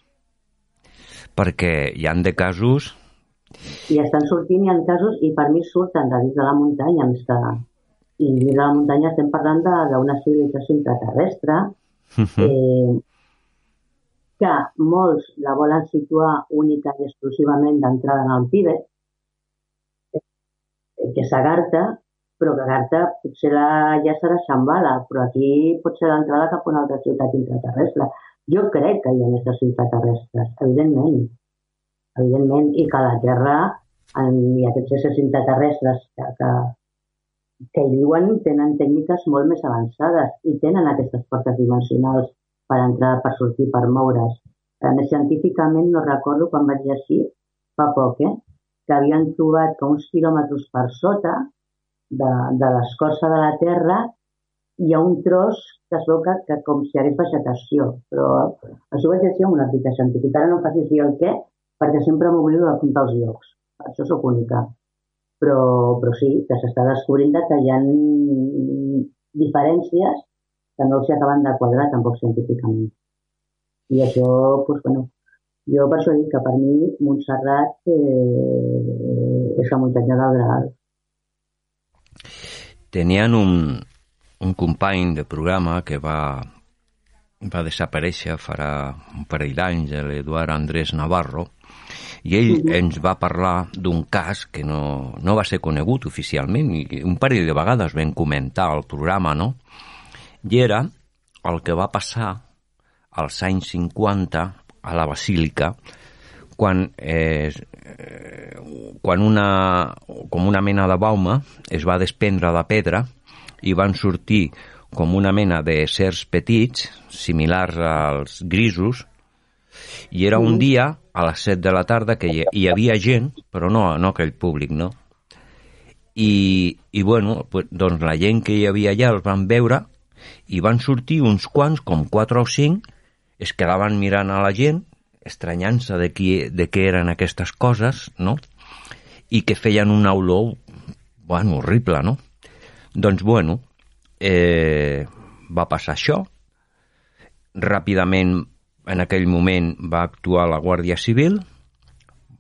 Perquè hi han de casos... I estan sortint, hi ha casos, i per mi surten de dins de la muntanya, més que... I dins de la muntanya estem parlant d'una civilització intraterrestre, -huh. eh, que molts la volen situar única i exclusivament d'entrada en el Tibet, eh, que és Agartha, però que Agartha potser la, ja serà Shambhala, però aquí pot ser l'entrada cap a una altra ciutat intraterrestre. Jo crec que hi ha aquestes intraterrestres, evidentment, evidentment, i que la Terra ha aquests éssers intraterrestres que, que, que hi viuen tenen tècniques molt més avançades i tenen aquestes portes dimensionals per entrar, per sortir, per moure's. A més, científicament no recordo quan vaig llegir, fa poc, eh, que havien trobat que uns quilòmetres per sota de, de l'escorça de la Terra hi ha un tros que es veu que, que com si hi hagués vegetació. Però això ho vaig llegir en una article científic. Ara no em facis dir el què, perquè sempre m'oblido d'apuntar els llocs. Això sóc única. Però, però sí, que s'està descobrint que hi ha diferències que no els acaben de quadrar tampoc científicament. I això, doncs, bueno, jo per això dic que per mi Montserrat eh, és la muntanya del Graal. Tenien un, un company de programa que va, va desaparèixer farà un parell d'anys, l'Eduard Andrés Navarro, i ell -huh. ens va parlar d'un cas que no, no va ser conegut oficialment i un parell de vegades vam comentar al programa, no?, i era el que va passar als anys 50 a la Basílica quan, eh, quan una, com una mena de bauma es va desprendre de pedra i van sortir com una mena de certs petits, similars als grisos, i era un dia a les 7 de la tarda que hi, hi havia gent, però no, no aquell públic, no? I, i bueno, doncs la gent que hi havia allà els van veure i van sortir uns quants, com quatre o cinc, es quedaven mirant a la gent, estranyant-se de, qui, de què eren aquestes coses, no? i que feien una olor bueno, horrible, no? Doncs, bueno, eh, va passar això. Ràpidament, en aquell moment, va actuar la Guàrdia Civil,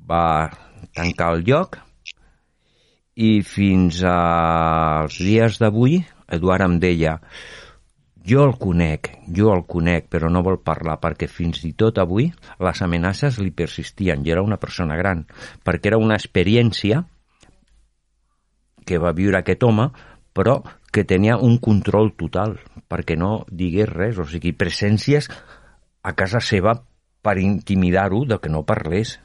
va tancar el lloc i fins als dies d'avui, Eduard em deia jo el conec, jo el conec, però no vol parlar perquè fins i tot avui les amenaces li persistien i era una persona gran, perquè era una experiència que va viure aquest home, però que tenia un control total, perquè no digués res, o sigui, presències a casa seva per intimidar-ho de que no parlés.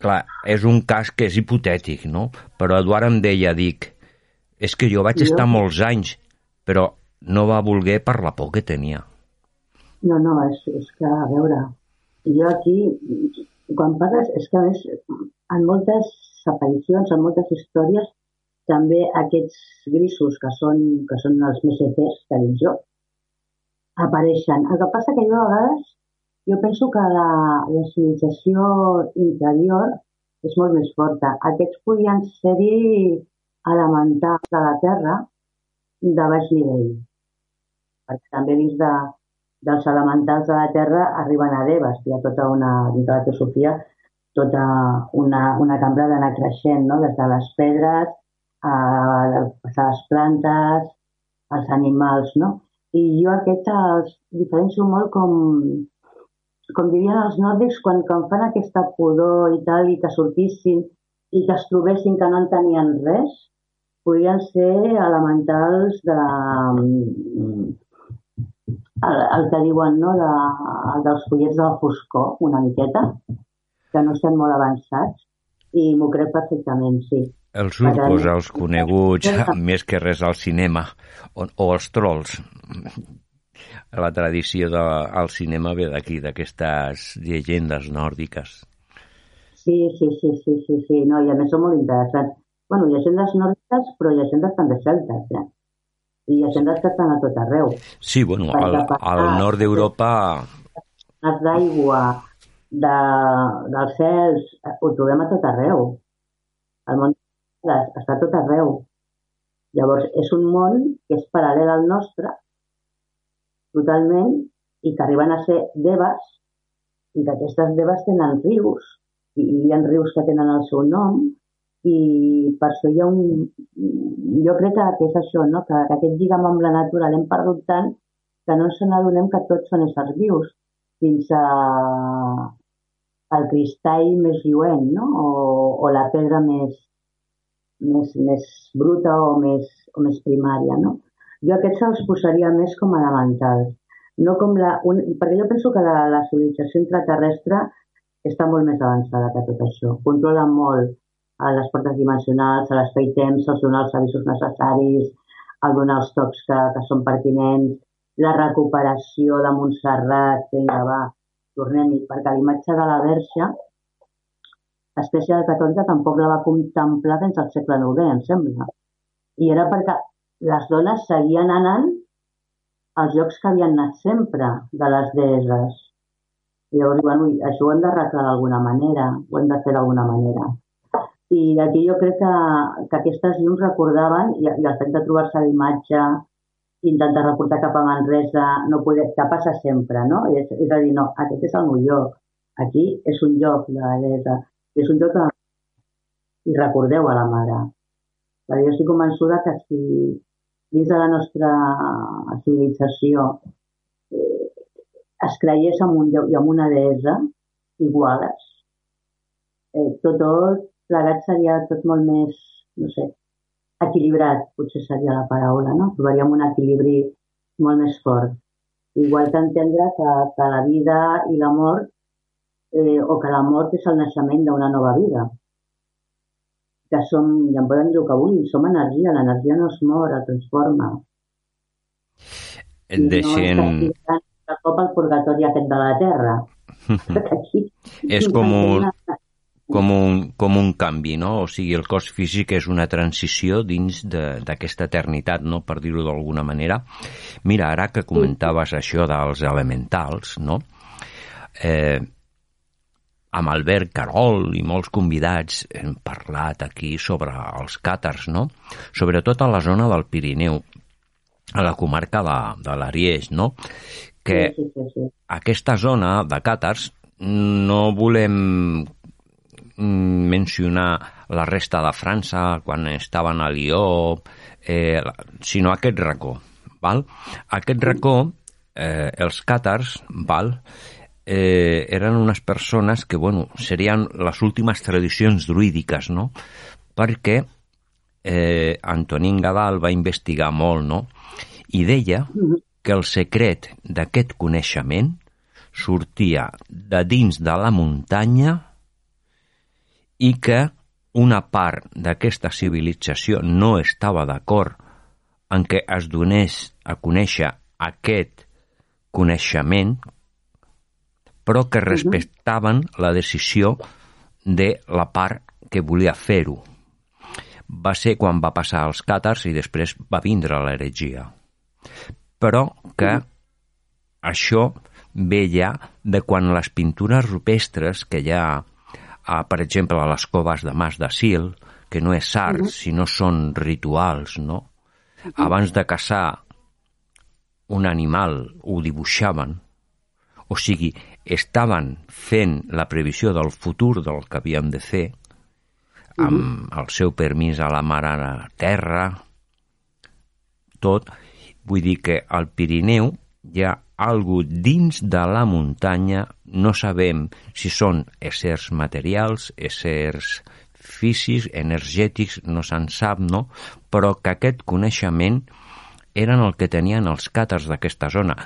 Clar, és un cas que és hipotètic, no? Però Eduard em deia, dic, és que jo vaig estar molts anys, però no va voler per la por que tenia. No, no, és, és que, a veure, jo aquí, quan parles, és que a més, en moltes aparicions, en moltes històries, també aquests grisos que són, que són els més eters, que dic jo, apareixen. El que passa que jo a vegades jo penso que la, la civilització interior és molt més forta. Aquests podien ser-hi elementals de la Terra de baix nivell. Perquè també dins de, dels elementals de la Terra arriben a Devas, hi ha tota una, dins de la teosofia, tota una, una cambra d'anar creixent, no? des de les pedres a, les plantes, als animals, no? I jo aquest els diferencio molt com, com dirien els nòrdics, quan, quan fan aquesta pudor i tal, i que sortissin i que es trobessin que no en tenien res, podien ser elementals de mm, el, el que diuen no, de, dels follets de la foscor, una miqueta, que no estem molt avançats, i m'ho crec perfectament, sí. Els urcos, els coneguts més que res al cinema, o, o els trolls. La tradició del cinema ve d'aquí, d'aquestes llegendes nòrdiques. Sí, sí, sí, sí, sí, sí, no, i a més són molt interessants. Bueno, llegendes nòrdiques, però llegendes també celtes, eh? I llegendes que estan a tot arreu. Sí, bueno, al, al nord d'Europa... Les d'aigua, de, dels cels, ho trobem a tot arreu. El món està tot arreu. Llavors, és un món que és paral·lel al nostre, totalment, i que arriben a ser devas, i que aquestes devas tenen rius, i hi ha rius que tenen el seu nom, i per això hi ha un... Jo crec que és això, no? que, que aquest lligam amb la natura l'hem perdut tant que no ens n'adonem que tots són éssers vius, fins a, el cristall més lluent, no? o, o la pedra més, més, més bruta o més, o més primària, no? Jo aquests els posaria més com a elementals. No com la, un, perquè jo penso que la, la civilització intraterrestre està molt més avançada que tot això. Controla molt a les portes dimensionals, a l'espai-temps, els donar els avisos necessaris, el donar els tocs que, que són pertinents, la recuperació de Montserrat, vinga, va, tornem-hi, perquè la imatge de la Verge l'Església Catòlica tampoc la va contemplar fins al segle IX, em sembla. I era perquè les dones seguien anant als llocs que havien anat sempre de les deeses. I llavors, bueno, això ho hem d'arreglar d'alguna manera, ho hem de fer d'alguna manera. I aquí jo crec que, que aquestes llums recordaven, i, i el fet de trobar-se l'imatge, intentar reportar cap a Manresa, no poder, que passa sempre, no? És, és a dir, no, aquest és el meu lloc, aquí és un lloc de la deessa, és un joc que... I recordeu a la mare. Perquè jo estic convençuda que si dins de la nostra civilització eh, es creiés en un Déu i en una deessa iguales, eh, tot, tot plegat seria tot molt més, no sé, equilibrat, potser seria la paraula, no? Trobaríem un equilibri molt més fort. Igual que entendre que, que la vida i la mort eh, o que la mort és el naixement d'una nova vida. Que som, ja en podem dir que avui, som energia, l'energia no es mor, es transforma. Et deixen... No de cop al purgatori aquest de la Terra. Aquí, és com un, com un, com un canvi, no? O sigui, el cos físic és una transició dins d'aquesta eternitat, no? Per dir-ho d'alguna manera. Mira, ara que comentaves això dels elementals, no? Eh, amb Albert Carol i molts convidats hem parlat aquí sobre els càtars, no? Sobretot a la zona del Pirineu, a la comarca de, de l'Ariès, no? Que Sí, sí, sí, aquesta zona de càtars no volem mm, mencionar la resta de França quan estaven a Lió, eh, sinó aquest racó. Val? Aquest racó, eh, els càtars, val? Eh, eren unes persones que, bueno, serien les últimes tradicions druídiques, no? Perquè eh, Antonín Gadal va investigar molt, no? I deia que el secret d'aquest coneixement sortia de dins de la muntanya i que una part d'aquesta civilització no estava d'acord en què es donés a conèixer aquest coneixement, però que respectaven la decisió de la part que volia fer-ho. Va ser quan va passar als càtars i després va vindre l'heretgia. Però que això ve ja de quan les pintures rupestres que hi ha, a, per exemple, a les coves de Mas de Sil, que no és art, sinó són rituals, no? Abans de caçar un animal ho dibuixaven, o sigui, estaven fent la previsió del futur del que havien de fer, amb el seu permís a la mare a la terra, tot. Vull dir que al Pirineu hi ha algo dins de la muntanya, no sabem si són éssers materials, éssers físics, energètics, no se'n sap, no? Però que aquest coneixement eren el que tenien els càtars d'aquesta zona.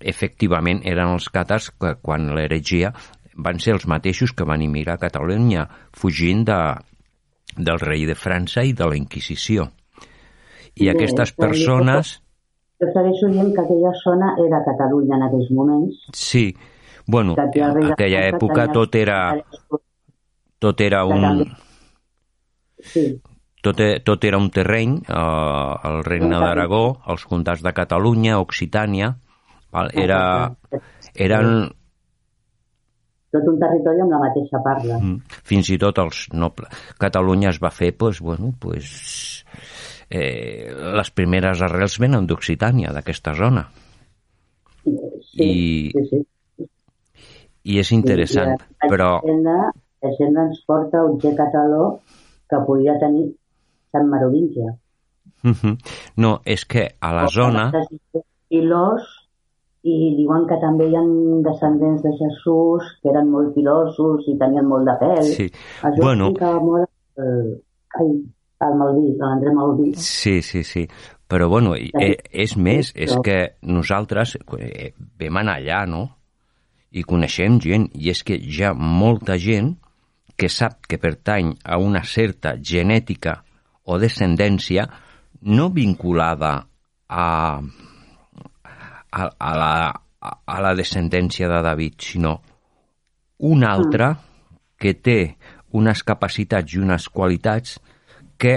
Efectivament, eren els càtars que quan l'heretgia van ser els mateixos que van emigrar a Catalunya fugint de, del rei de França i de la Inquisició. I Bé, aquestes jo persones... Jo segueixo dient que aquella zona era Catalunya en aquells moments. Sí, bueno, en aquella època tot era, tot era un, Sí, tot, e- tot era un terreny, eh, el regne d'Aragó, els comtats de Catalunya, Occitània, val? Era, eren tot un territori amb la mateixa parla. mm, fins i tot els nobles. Catalunya es va fer, pues, bueno, pues, eh, les primeres arrels venen d'Occitània, d'aquesta zona. Sí, I- sí, sí. I és interessant, I la però... Hisenda, la Hisenda ens porta un G català que podia tenir Sant Merovingia. Mhm. No, és que a la zona... Filós, i diuen que també hi ha descendents de Jesús que eren molt filosos i tenien molt de pèl. Sí. Això Bueno. molt el, ai, el Malví, l'André Malví. Sí, sí, sí. Però, bueno, i- Sí. eh, és més, és que nosaltres eh, vam anar allà, no? I coneixem gent, i és que hi ha molta gent que sap que pertany a una certa genètica o descendència no vinculada a, a, a, la, a, la descendència de David, sinó una altra que té unes capacitats i unes qualitats que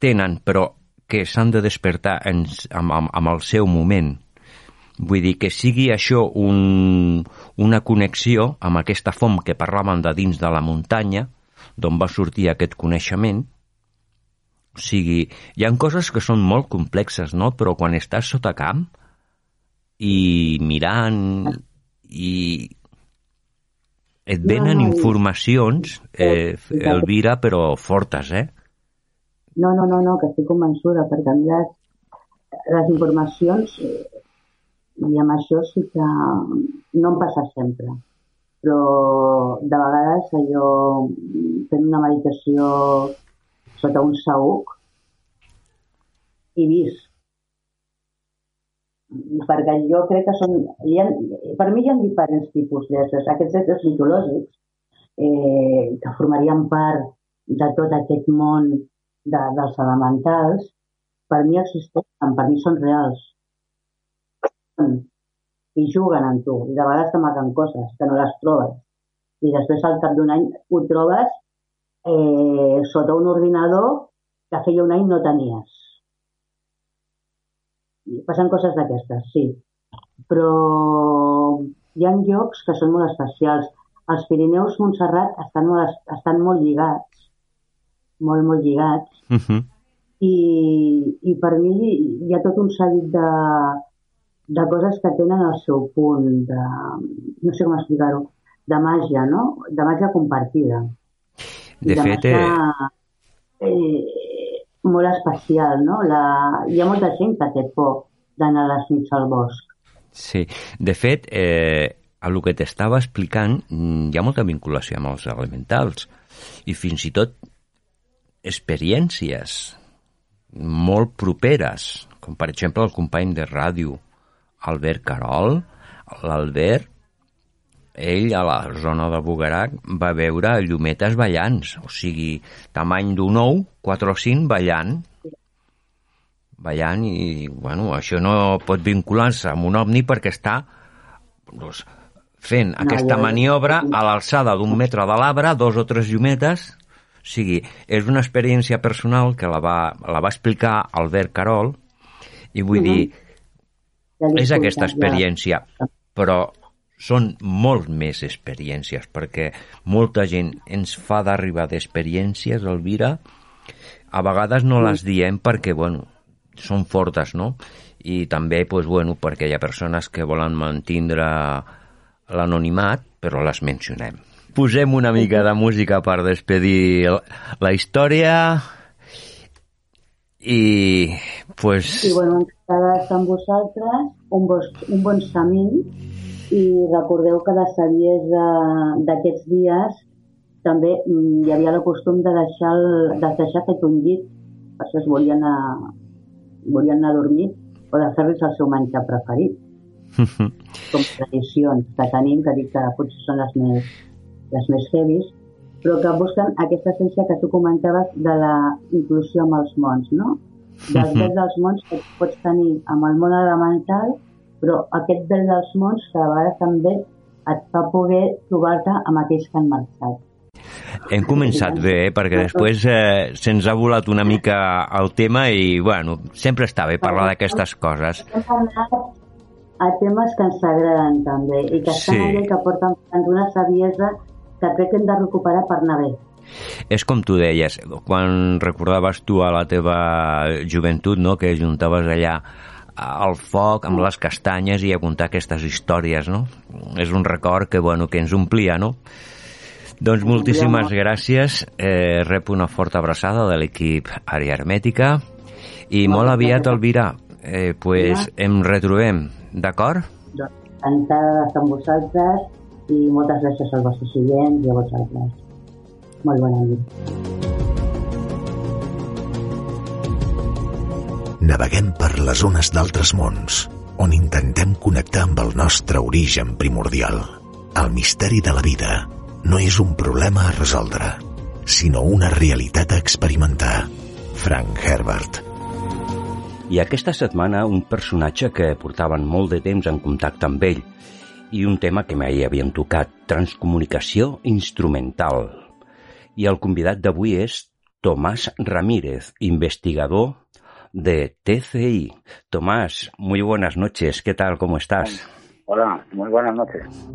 tenen, però que s'han de despertar en, amb, amb, amb el seu moment. Vull dir que sigui això un, una connexió amb aquesta font que parlàvem de dins de la muntanya, d'on va sortir aquest coneixement. O sigui, hi han coses que són molt complexes, no? Però quan estàs sota camp i mirant i et No, venen no, i- informacions, eh, i- Elvira, però fortes, eh? No, no, no, no, que estic convençuda, perquè a mi les, les informacions, eh, i amb això sí que no em passa sempre, però de vegades allò fent una meditació sota un saüc i vist. Perquè jo crec que són... Hi ha, per mi hi ha diferents tipus d'éssers. Aquests éssers mitològics eh, que formarien part de tot aquest món de, dels elementals, per mi existeixen, per mi són reals. I juguen amb tu, i de vegades t'amaguen coses que no les trobes. I després al cap d'un any ho trobes eh, sota un ordinador que feia un any no tenies. Passen coses d'aquestes, sí. Però hi ha llocs que són molt especials. els Pirineus Montserrat estan molt, estan molt lligats, molt, molt lligats, Uh -huh. i, i per mi hi ha tot un seguit de, de coses que tenen el seu punt de, no sé com explicar-ho, de màgia, no? De màgia compartida. De I fet, màgia, eh, molt especial, no? La, hi ha molta gent que té por d'anar a les nits al bosc. Sí, de fet, eh, el que t'estava explicant mm, hi ha molta vinculació amb els elementals i fins i tot experiències molt properes, com per exemple el company de ràdio Albert Carol, l'Albert, ell a la zona de Bugarac va veure llumetes ballants, o sigui, tamany d'un ou, 4 o 5 ballant, ballant i, bueno, això no pot vincular-se amb un ovni perquè està doncs, fent aquesta maniobra a l'alçada d'un metre de l'arbre, dos o tres llumetes, o sigui, és una experiència personal que la va, la va explicar Albert Carol. I vull Mhm. dir, Ja l'he és aquesta experiència, però són molt més experiències, perquè molta gent ens fa d'arribar d'experiències, Elvira, a vegades no les diem perquè, bueno, són fortes, no? I també, pues, bueno, perquè hi ha persones que volen mantindre l'anonimat, però les mencionem. Posem una mica de música per despedir la- història i, pues... I bueno, d'estar amb vosaltres, un, bos, un bon samín, i recordeu que les savies de- d'aquests dies també mm, hi havia el costum de deixar, el, de deixar fet un llit, per això es volien anar, volien anar a dormir, o de fer-los el seu menjar preferit, com tradicions que tenim, que dic que potser són les més, les més heavies, però que busquen aquesta essència que tu comentaves de la inclusió amb els mons, no? Dels Mhm. drets dels mons que pots tenir amb el món elemental, però aquest dret dels mons que a vegades també et fa poder trobar-te amb aquells que han marxat. Hem començat bé, eh? perquè després eh, se'ns ha volat una mica el tema i, bueno, sempre està bé parlar d'aquestes coses. A temes que ens agraden també i que estan Sí. allà que porten una saviesa que crec que hem de recuperar per anar bé. És com tu deies, quan recordaves tu a la teva joventut, no?, que juntaves allà al foc amb les castanyes i a contar aquestes històries, no? És un record que, bueno, que ens omplia, no? Doncs moltíssimes gràcies, eh, rep una forta abraçada de l'equip Àrea Hermètica i molt aviat, Elvira, eh, pues, em retrobem, d'acord? Encantada d'estar amb vosaltres i moltes gràcies als vostres oients i a vosaltres. Molt bona nit. Naveguem per les ones d'altres mons, on intentem connectar amb el nostre origen primordial. El misteri de la vida no és un problema a resoldre, sinó una realitat a experimentar. Frank Herbert. I aquesta setmana un personatge que portaven molt de temps en contacte amb ell i un tema que mai havien tocat, transcomunicació instrumental. I el convidat d'avui és Tomás Ramírez, investigador de TCI. Tomás, muy buenas noches, ¿qué tal? ¿Cómo estás? Hola, muy buenas noches.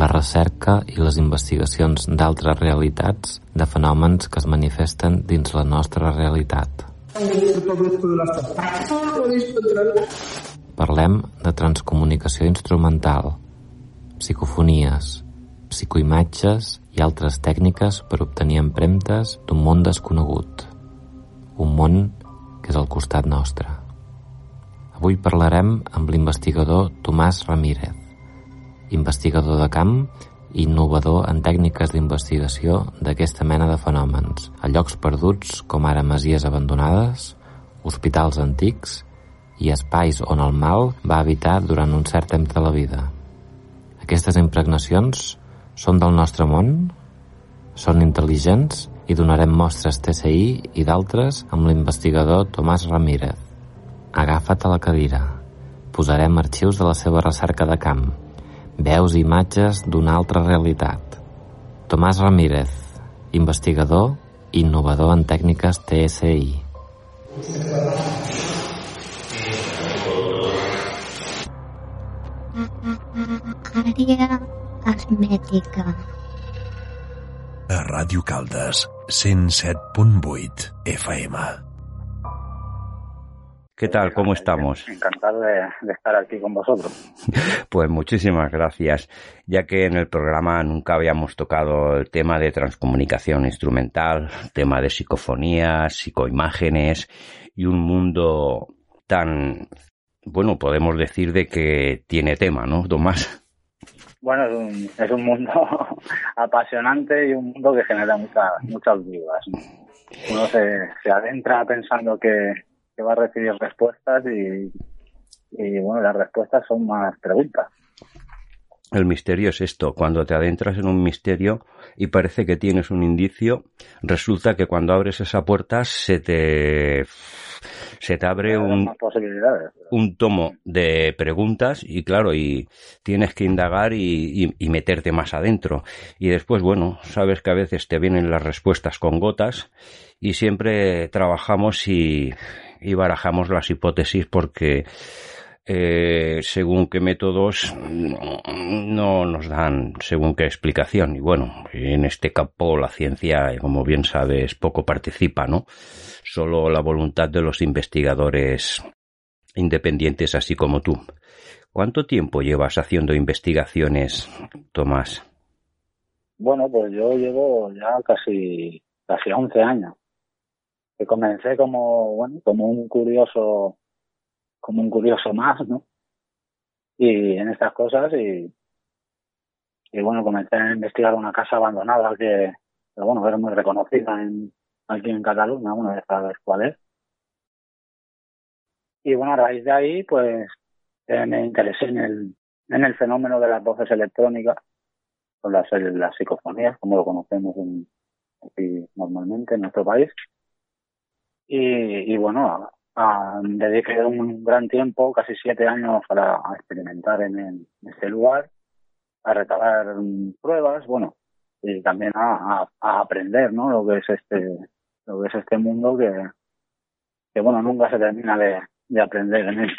la recerca i les investigacions d'altres realitats de fenòmens que es manifesten dins la nostra realitat. Parlem de transcomunicació instrumental, psicofonies, psicoimatges i altres tècniques per obtenir empremtes d'un món desconegut, un món que és al costat nostre. Avui parlarem amb l'investigador Tomàs Ramírez, investigador de camp i innovador en tècniques d'investigació d'aquesta mena de fenòmens, a llocs perduts com ara masies abandonades, hospitals antics i espais on el mal va habitar durant un cert temps de la vida. Aquestes impregnacions són del nostre món? Són intel·ligents i donarem mostres TCI i d'altres amb l'investigador Tomàs Ramírez. Agafa't a la cadira. Posarem arxius de la seva recerca de camp, veus imatges d'una altra realitat. Tomàs Ramírez, investigador i innovador en tècniques TSI. Àrea hermètica. A Ràdio Caldes, 107.8 FM. ¿Qué tal? ¿Cómo estamos? Encantado de, de estar aquí con vosotros. Pues muchísimas gracias, ya que en el programa nunca habíamos tocado el tema de transcomunicación instrumental, tema de psicofonías, psicoimágenes y un mundo tan, bueno, podemos decir de que tiene tema, ¿no, Tomás? Bueno, es un, es un mundo apasionante y un mundo que genera muchas muchas dudas. ¿no? Uno se, se adentra pensando que, que va a recibir respuestas y, y, bueno, las respuestas son más preguntas. El misterio es esto, cuando te adentras en un misterio y parece que tienes un indicio, resulta que cuando abres esa puerta se te se te abre un, un tomo de preguntas y claro, y tienes que indagar y, y- y meterte más adentro. Y después, bueno, sabes que a veces te vienen las respuestas con gotas y siempre trabajamos y, y barajamos las hipótesis porque eh, según qué métodos no nos dan según qué explicación. Y bueno, en este campo la ciencia, como bien sabes, poco participa, ¿no? Solo la voluntad de los investigadores independientes así como tú. ¿Cuánto tiempo llevas haciendo investigaciones, Tomás? Bueno, pues yo llevo ya casi, casi 11 años. Que comencé como, bueno, como un curioso, como un curioso más, ¿no? Y en estas cosas y, y bueno, comencé a investigar una casa abandonada que, que, bueno, era muy reconocida en, aquí en Cataluña, bueno, ya sabes cuál es. Y bueno, a raíz de ahí, pues, eh, me interesé en el, en el fenómeno de las voces electrónicas con las, las psicofonías, como lo conocemos en, aquí normalmente en nuestro país. Y, y bueno, a- a- dediqué un gran tiempo, casi siete años, para experimentar en, el- este lugar, a recabar pruebas, bueno, y también a, a- aprender, ¿no? Lo que es este, lo que es este mundo que, que bueno, nunca se termina de, de aprender en él.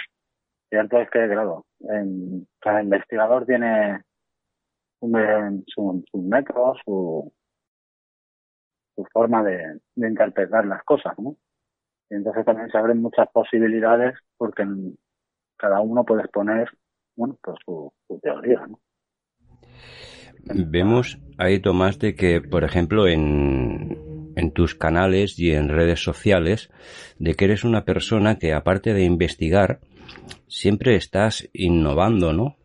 Cierto es que, claro, en- cada investigador tiene un, su, su método, su, su forma de, de interpretar las cosas, ¿no? Y entonces también se abren muchas posibilidades porque cada uno puede exponer, bueno, pues su, su teoría, ¿no? Vemos ahí, Tomás, de que, por ejemplo, en, en tus canales y en redes sociales, de que eres una persona que, aparte de investigar, siempre estás innovando, ¿no?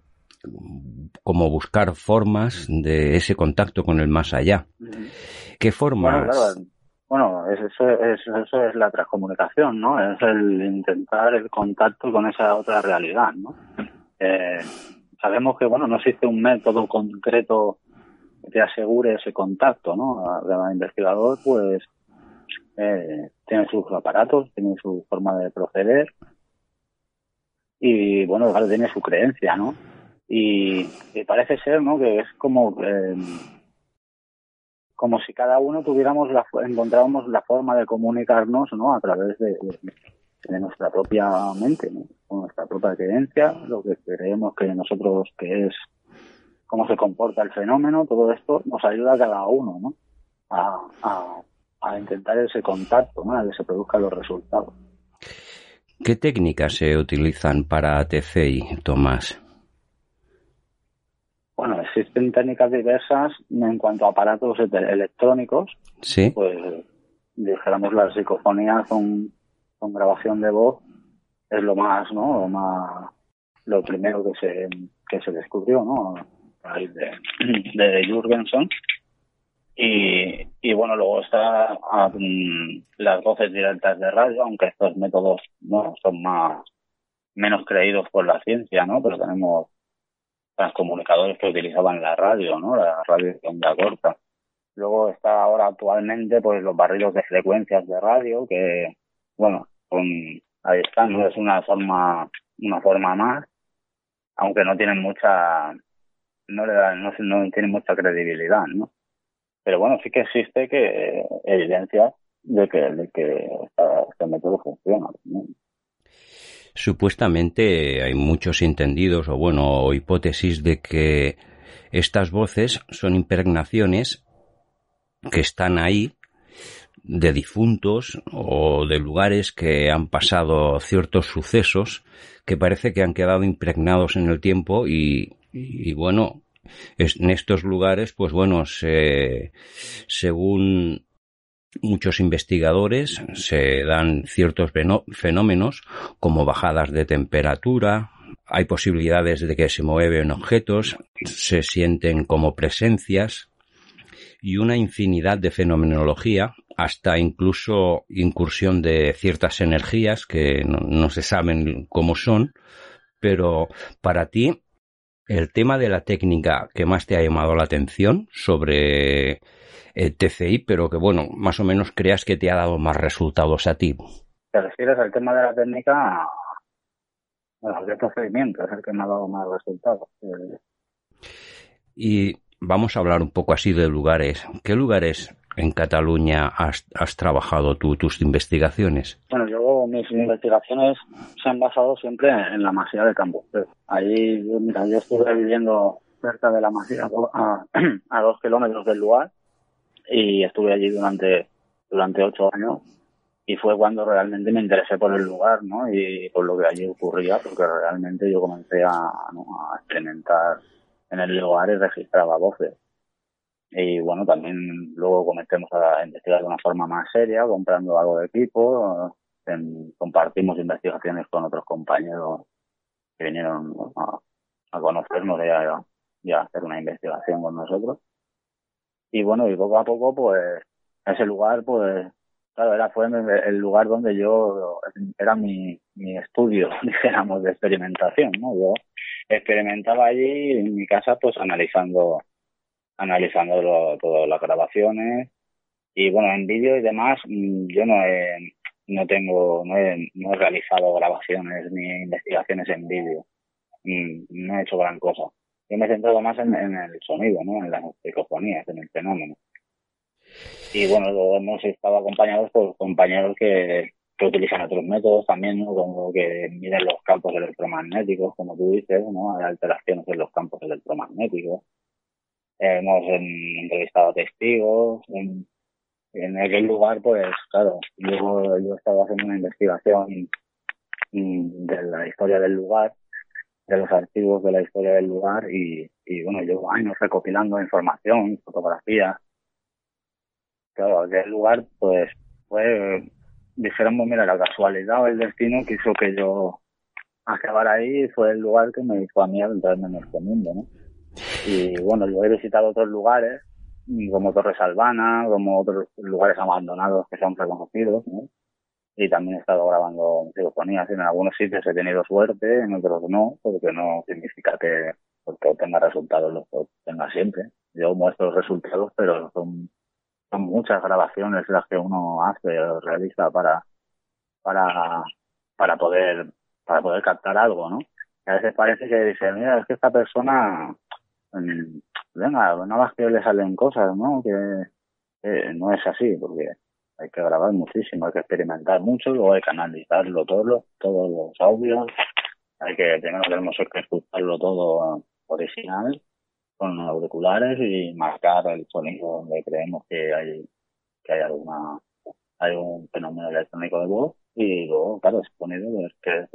Como buscar formas de ese contacto con el más allá. ¿Qué Bueno, formas? claro, bueno, es- eso, es, eso es la transcomunicación, ¿no? Es el intentar el contacto con esa otra realidad, ¿no? Eh, sabemos que, bueno, no existe un método concreto que asegure ese contacto, ¿no? Cada investigador, pues, eh, tiene sus aparatos, tiene su forma de proceder y, bueno, tiene su creencia, ¿no? Y, y parece ser, ¿no? Que es como... eh, como si cada uno tuviéramos la, encontráramos la forma de comunicarnos no a través de, nuestra propia mente con nuestra propia creencia lo que creemos que nosotros que es cómo se comporta el fenómeno todo esto nos ayuda a cada uno no a, a, a intentar ese contacto ¿no? a que se produzcan los resultados ¿Qué técnicas se utilizan para TCI, Tomás? Existen técnicas diversas en cuanto a aparatos ele- electrónicos Sí. pues dijéramos la psicofonía con, con grabación de voz es lo más, ¿no? Lo más, lo primero que se, que se descubrió, ¿no? A raíz de, de Jurgenson. Y, y bueno, luego está mm, las voces directas de radio, aunque estos métodos no son más menos creídos por la ciencia, ¿no? Pero tenemos transcomunicadores que utilizaban la radio, ¿no? La radio de onda corta. Luego está ahora actualmente pues los barridos de frecuencias de radio que, bueno, ahí están, ¿no? Es una forma, una forma más, aunque no tienen mucha, no le dan, no, no tienen mucha credibilidad, ¿no? Pero bueno, sí que existe que evidencia de que, de esta- este método funciona. ¿no? Supuestamente hay muchos entendidos o bueno, hipótesis de que estas voces son impregnaciones que están ahí de difuntos o de lugares que han pasado ciertos sucesos que parece que han quedado impregnados en el tiempo y, y bueno, en estos lugares, pues bueno, se, según muchos investigadores se dan ciertos fenómenos como bajadas de temperatura, hay posibilidades de que se mueven objetos, se sienten como presencias y una infinidad de fenomenología, hasta incluso incursión de ciertas energías que no, no se saben cómo son, pero para ti el tema de la técnica que más te ha llamado la atención sobre el TCI, pero que bueno, más o menos creas que te ha dado más resultados a ti. ¿Te refieres al tema de la técnica? Bueno, el procedimiento es el que me ha dado más resultados. Y vamos a hablar un poco así de lugares. ¿Qué lugares en Cataluña has, has trabajado tú tus investigaciones? Bueno, yo mis investigaciones se han basado siempre en la masía de Campos. Ahí, mira, yo estuve viviendo cerca de la masía a, a dos kilómetros del lugar y estuve allí durante durante ocho años y fue cuando realmente me interesé por el lugar ¿no? y por lo que allí ocurría porque realmente yo comencé a, a experimentar en el lugar y registraba voces y bueno, también luego comencemos a investigar de una forma más seria, comprando algo de equipo, compartimos investigaciones con otros compañeros que vinieron a, a conocernos y a, hacer una investigación con nosotros. Y bueno, y poco a poco, pues, ese lugar, pues, claro, era fue el lugar donde yo, era mi, mi estudio, dijéramos, de experimentación, ¿no? Yo experimentaba allí en mi casa, pues, analizando analizando todas las grabaciones y bueno en vídeo y demás mm, yo no he no tengo no he, no he realizado grabaciones ni investigaciones en vídeo mm, no he hecho gran cosa yo me he centrado más en, el sonido no en las psicofonías en el fenómeno y bueno luego hemos estado acompañados por compañeros que utilizan otros métodos también, ¿no? como que miden los campos electromagnéticos, como tú dices, ¿no? Hay alteraciones en los campos electromagnéticos hemos entrevistado testigos. En, aquel lugar, pues claro, yo, yo he estado haciendo una investigación de la historia del lugar, de los archivos de la historia del lugar y, y bueno, llevo años recopilando información, fotografías. Claro, aquel lugar, pues fue, dijéramos, mira, la casualidad o el destino quiso que yo acabara ahí y fue el lugar que me hizo a mí adentrarme en este mundo, ¿no? Y bueno, yo he visitado otros lugares, como Torres Albana, como otros lugares abandonados que son reconocidos, ¿no? Y también he estado grabando psicofonías. En algunos sitios he tenido suerte, en otros no, porque no significa que porque obtenga resultados los que obtenga siempre. Yo muestro los resultados, pero son, son muchas grabaciones las que uno hace o realiza para, para, para poder, para poder captar algo, ¿no? a veces parece que dice, mira, es que esta persona venga, nada más que le salen cosas, ¿no? Que, no es así, porque hay que grabar muchísimo, hay que experimentar mucho, luego hay que analizarlo todo, todos los audios, hay que primero tenemos que escucharlo todo original con auriculares y marcar el sonido donde creemos que hay que hay alguna hay un fenómeno electrónico de voz y luego claro ese sonido es que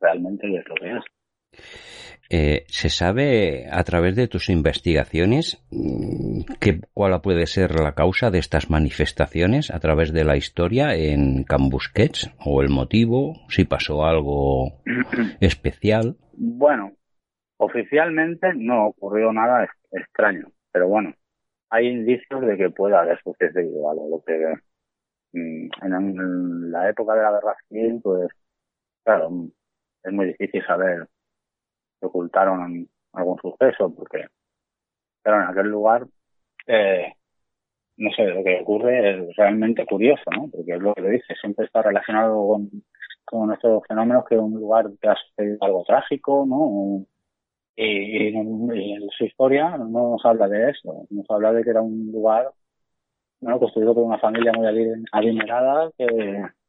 realmente es lo que es eh, ¿Se sabe a través de tus investigaciones mm, que, cuál puede ser la causa de estas manifestaciones a través de la historia en Cambusquets o el motivo, si pasó algo especial? Bueno, oficialmente no ocurrió nada extraño, pero bueno, hay indicios de que pueda haber sucedido algo. Lo que mm, en la época de la guerra civil, pues claro, es muy difícil saber ocultaron algún suceso, porque, pero en aquel lugar, eh, no sé, lo que ocurre es realmente curioso, ¿no? Porque es lo que dice, siempre está relacionado con, con estos fenómenos que un lugar que ha sucedido algo trágico, ¿no? Y, en su historia no nos habla de eso, nos habla de que era un lugar bueno, construido por una familia muy adinerada que,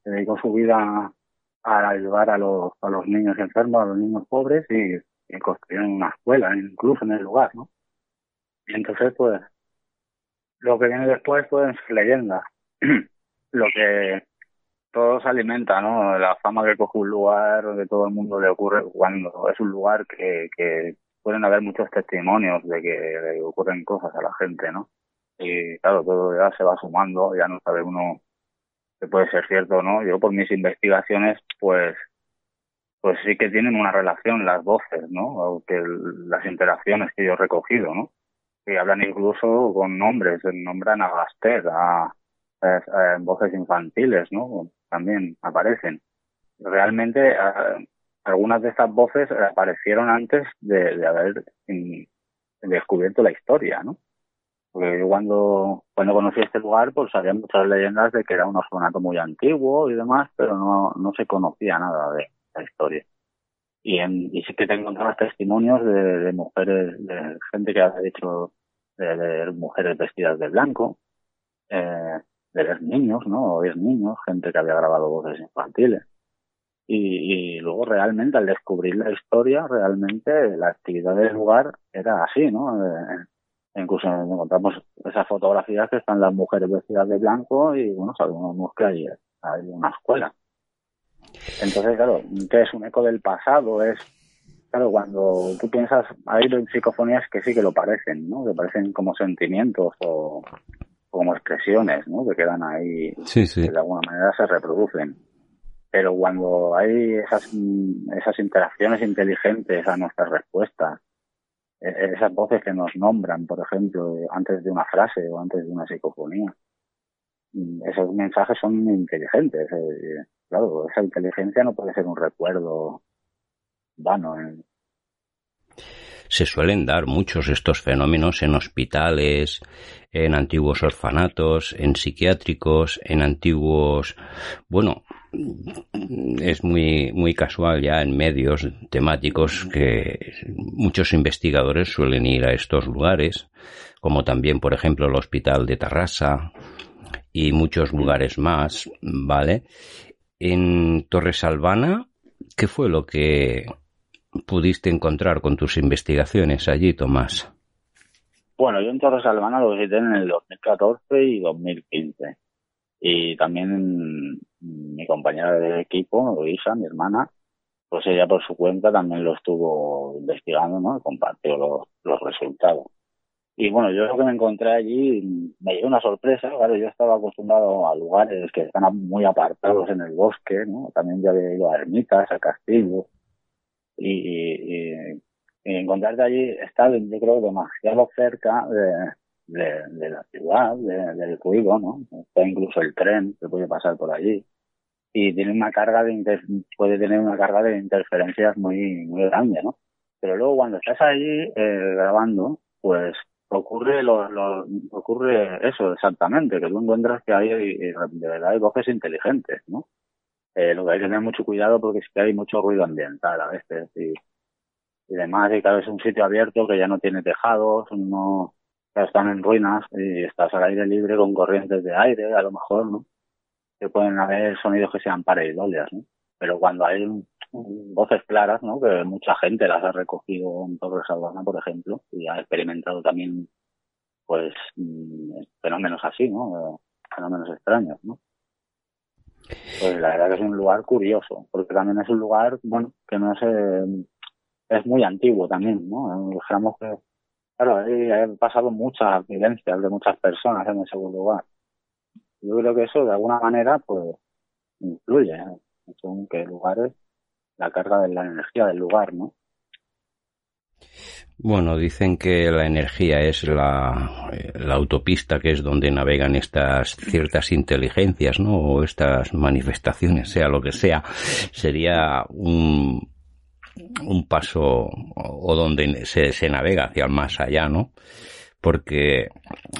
dedicó su vida a ayudar a los, a los niños enfermos, a los niños pobres y, y construyeron una escuela incluso en el lugar, ¿no? Y entonces, pues, lo que viene después, pues, leyendas. lo que todo se alimenta, ¿no? La fama que coge un lugar, que todo el mundo le ocurre cuando es un lugar que, que pueden haber muchos testimonios de que le ocurren cosas a la gente, ¿no? Y claro, todo ya se va sumando, ya no sabe uno que puede ser cierto o no. Yo por mis investigaciones, pues, pues sí que tienen una relación las voces, ¿no? O que las interacciones que yo he recogido, ¿no? Y hablan incluso con nombres, nombran a Gaster, a, voces infantiles, ¿no? También aparecen. Realmente, a, algunas de estas voces aparecieron antes de, de haber descubierto la historia, ¿no? Porque yo cuando, cuando conocí este lugar, pues había muchas leyendas de que era un orfanato muy antiguo y demás, pero no, no se conocía nada de la historia. Y, en, y sí que te encontrabas testimonios de, mujeres, de gente que ha dicho de, mujeres vestidas de blanco, eh, de ver niños, ¿no? O ver niños, gente que había grabado voces infantiles. Y, luego realmente al descubrir la historia, realmente la actividad del lugar era así, ¿no? Eh, incluso encontramos esas fotografías que están las mujeres vestidas de blanco y bueno, sabemos que hay una escuela. Entonces, claro, que es un eco del pasado, es, claro, cuando tú piensas, hay psicofonías que sí que lo parecen, ¿no? Que parecen como sentimientos o, como expresiones, ¿no? Que quedan ahí, sí, sí. que de alguna manera se reproducen. Pero cuando hay esas, esas interacciones inteligentes a nuestras respuestas, esas voces que nos nombran, por ejemplo, antes de una frase o antes de una psicofonía. Esos mensajes son inteligentes. Eh, claro, esa inteligencia no puede ser un recuerdo vano. ¿eh? Se suelen dar muchos estos fenómenos en hospitales, en antiguos orfanatos, en psiquiátricos, en antiguos, bueno, es muy, muy casual ya en medios temáticos que muchos investigadores suelen ir a estos lugares, como también, por ejemplo, el Hospital de Tarrasa y muchos lugares más, ¿vale? En Torres Albana, ¿qué fue lo que pudiste encontrar con tus investigaciones allí, Tomás? Bueno, yo en Torres Albana lo visité en el 2014 y 2015 y también mi compañera de equipo, Luisa, mi hermana, pues ella por su cuenta también lo estuvo investigando, ¿no? Compartió los resultados. Y bueno, yo lo que me encontré allí me dio una sorpresa, claro, yo estaba acostumbrado a lugares que están muy apartados en el bosque, ¿no? También ya había ido a ermitas, a castillos, y, y, y encontrarte allí está, yo creo, demasiado cerca de, la ciudad, de, del ruido, ¿no? Está incluso el tren que puede pasar por allí y tiene una carga de puede tener una carga de interferencias muy muy grande, ¿no? Pero luego cuando estás allí eh, grabando, pues ocurre lo, lo, ocurre eso exactamente, que tú encuentras que hay de verdad hay voces inteligentes, ¿no? Eh, lo que hay que tener mucho cuidado porque es hay mucho ruido ambiental a veces y, demás, y vez es un sitio abierto que ya no tiene tejados, no están en ruinas y estás al aire libre con corrientes de aire, a lo mejor, ¿no? Que pueden haber sonidos que sean pareidolias, ¿no? Pero cuando hay voces claras, ¿no? Que mucha gente las ha recogido en Torres Albana, por ejemplo, y ha experimentado también, pues, mm, fenómenos así, ¿no? Fenómenos extraños, ¿no? Pues la verdad que es un lugar curioso, porque también es un lugar, bueno, que no sé, es muy antiguo también, ¿no? Dijéramos que Claro, ahí han pasado muchas vivencias de muchas personas en ese lugar. Yo creo que eso de alguna manera pues influye ¿eh? según qué lugares la carga de la energía del lugar, ¿no? Bueno, dicen que la energía es la, la, autopista que es donde navegan estas ciertas inteligencias, ¿no? O estas manifestaciones, sea lo que sea. Sería un, un paso o donde se, se navega hacia el más allá, ¿no? Porque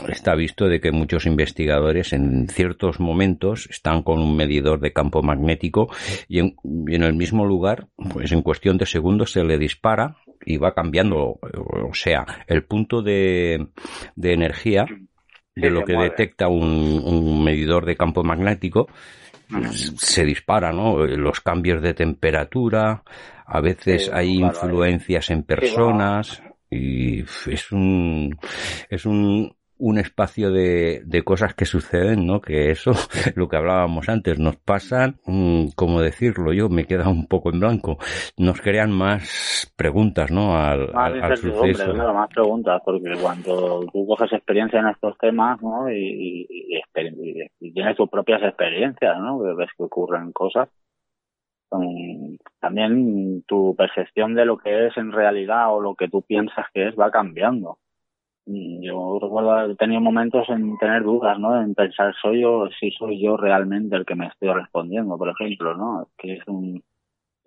está visto de que muchos investigadores en ciertos momentos están con un medidor de campo magnético y en, y en, el mismo lugar, pues en cuestión de segundos se le dispara y va cambiando, o sea, el punto de, de energía de lo que detecta un, un medidor de campo magnético se dispara, ¿no? Los cambios de temperatura, a veces hay influencias en personas y es un es un un espacio de, de cosas que suceden, ¿no? Que eso, lo que hablábamos antes, nos pasan, mm, ¿cómo decirlo? Yo me queda un poco en blanco. Nos crean más preguntas, ¿no? Al, Más al, al suceso. claro, más preguntas, porque cuando tú coges experiencia en estos temas, ¿no? Y, y, y- y tienes tus propias experiencias, ¿no? Que ves que ocurren cosas. También tu percepción de lo que es en realidad o lo que tú piensas que es va cambiando. Yo recuerdo tenido momentos en tener dudas, ¿no? En pensar, soy yo, si soy yo realmente el que me estoy respondiendo, por ejemplo, ¿no? Que es un,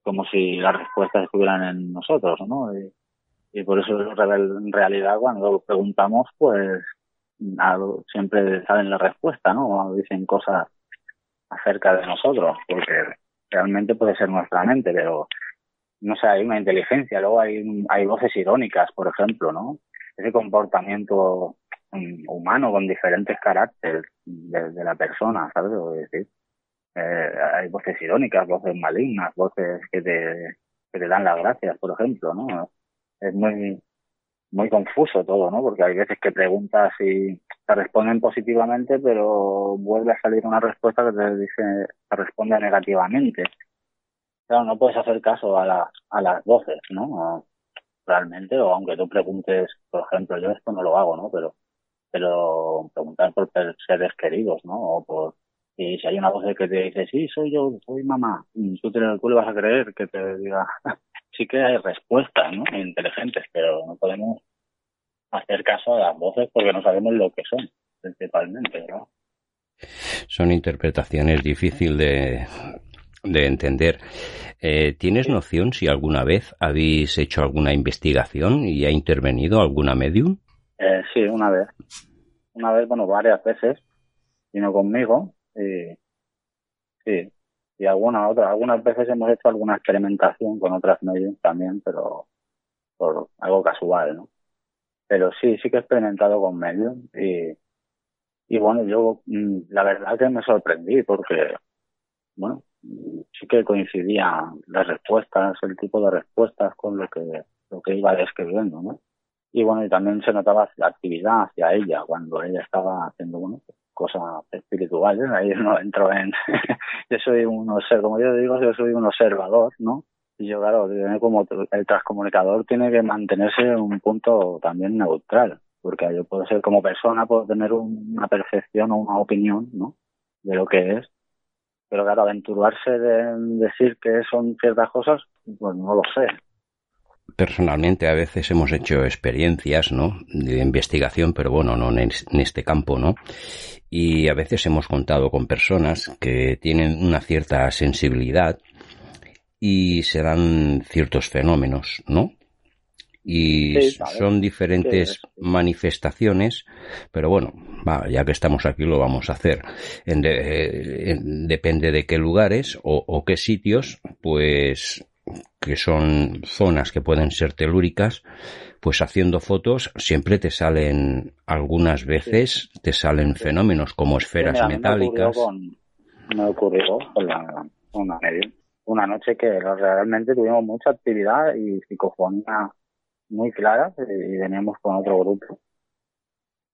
como si las respuestas estuvieran en nosotros, ¿no? Y, por eso en realidad cuando preguntamos, pues siempre saben la respuesta, ¿no? O dicen cosas acerca de nosotros, porque realmente puede ser nuestra mente, pero no sé, hay una inteligencia, luego hay, hay voces irónicas, por ejemplo, ¿no? Ese comportamiento mm, humano con diferentes caracteres de, la persona, ¿sabes decir? Eh, hay voces irónicas, voces malignas, voces que te, que te dan las gracias, por ejemplo, ¿no? Es muy, muy confuso todo, ¿no? Porque hay veces que preguntas y te responden positivamente, pero vuelve a salir una respuesta que te dice, te responde negativamente. Claro, no puedes hacer caso a, la, a las voces, ¿no? Realmente, o aunque tú preguntes, por ejemplo, yo esto no lo hago, ¿no? Pero, pero preguntar por seres queridos, ¿no? O por, y si hay una voz que te dice, sí, soy yo, soy mamá, tú, te, tú le vas a creer que te diga, sí que hay respuestas, ¿no? Inteligentes, pero no podemos hacer caso a las voces porque no sabemos lo que son, principalmente, ¿no? Son interpretaciones difíciles de, de entender. Eh, ¿Tienes noción si alguna vez habéis hecho alguna investigación y ha intervenido alguna medium? Eh, sí, una vez. Una vez, bueno, varias veces. Vino conmigo y sí. Y alguna otra, algunas veces hemos hecho alguna experimentación con otras medios también, pero por algo casual, ¿no? Pero sí, sí que he experimentado con medios y, y bueno, yo mm, la verdad que me sorprendí porque, bueno, sí que coincidían las respuestas, el tipo de respuestas con lo que, lo que iba describiendo, ¿no? y bueno, y también se notaba la actividad hacia ella cuando ella estaba haciendo bueno, cosas espirituales, ahí no entro en, yo soy un observador, como yo digo, yo soy un observador, ¿no? Y yo, claro, como el transcomunicador tiene que mantenerse en un punto también neutral, porque yo puedo ser como persona, puedo tener un- una percepción o una opinión, ¿no? De lo que es, pero claro, aventurarse de decir que son ciertas cosas, pues no lo sé. Personalmente a veces hemos hecho experiencias, ¿no? De investigación, pero bueno, no en, es- en este campo, ¿no? Y a veces hemos contado con personas que tienen una cierta sensibilidad y se dan ciertos fenómenos, ¿no? Y son diferentes manifestaciones, pero bueno, va, ya que estamos aquí lo vamos a hacer. En de- en- depende de qué lugares o, o qué sitios, pues que son zonas que pueden ser telúricas, pues haciendo fotos siempre te salen, algunas veces te salen fenómenos como esferas Sí, metálicas. Me ocurrió con, la, una. Una noche que realmente tuvimos mucha actividad y psicofonía muy clara y veníamos con otro grupo.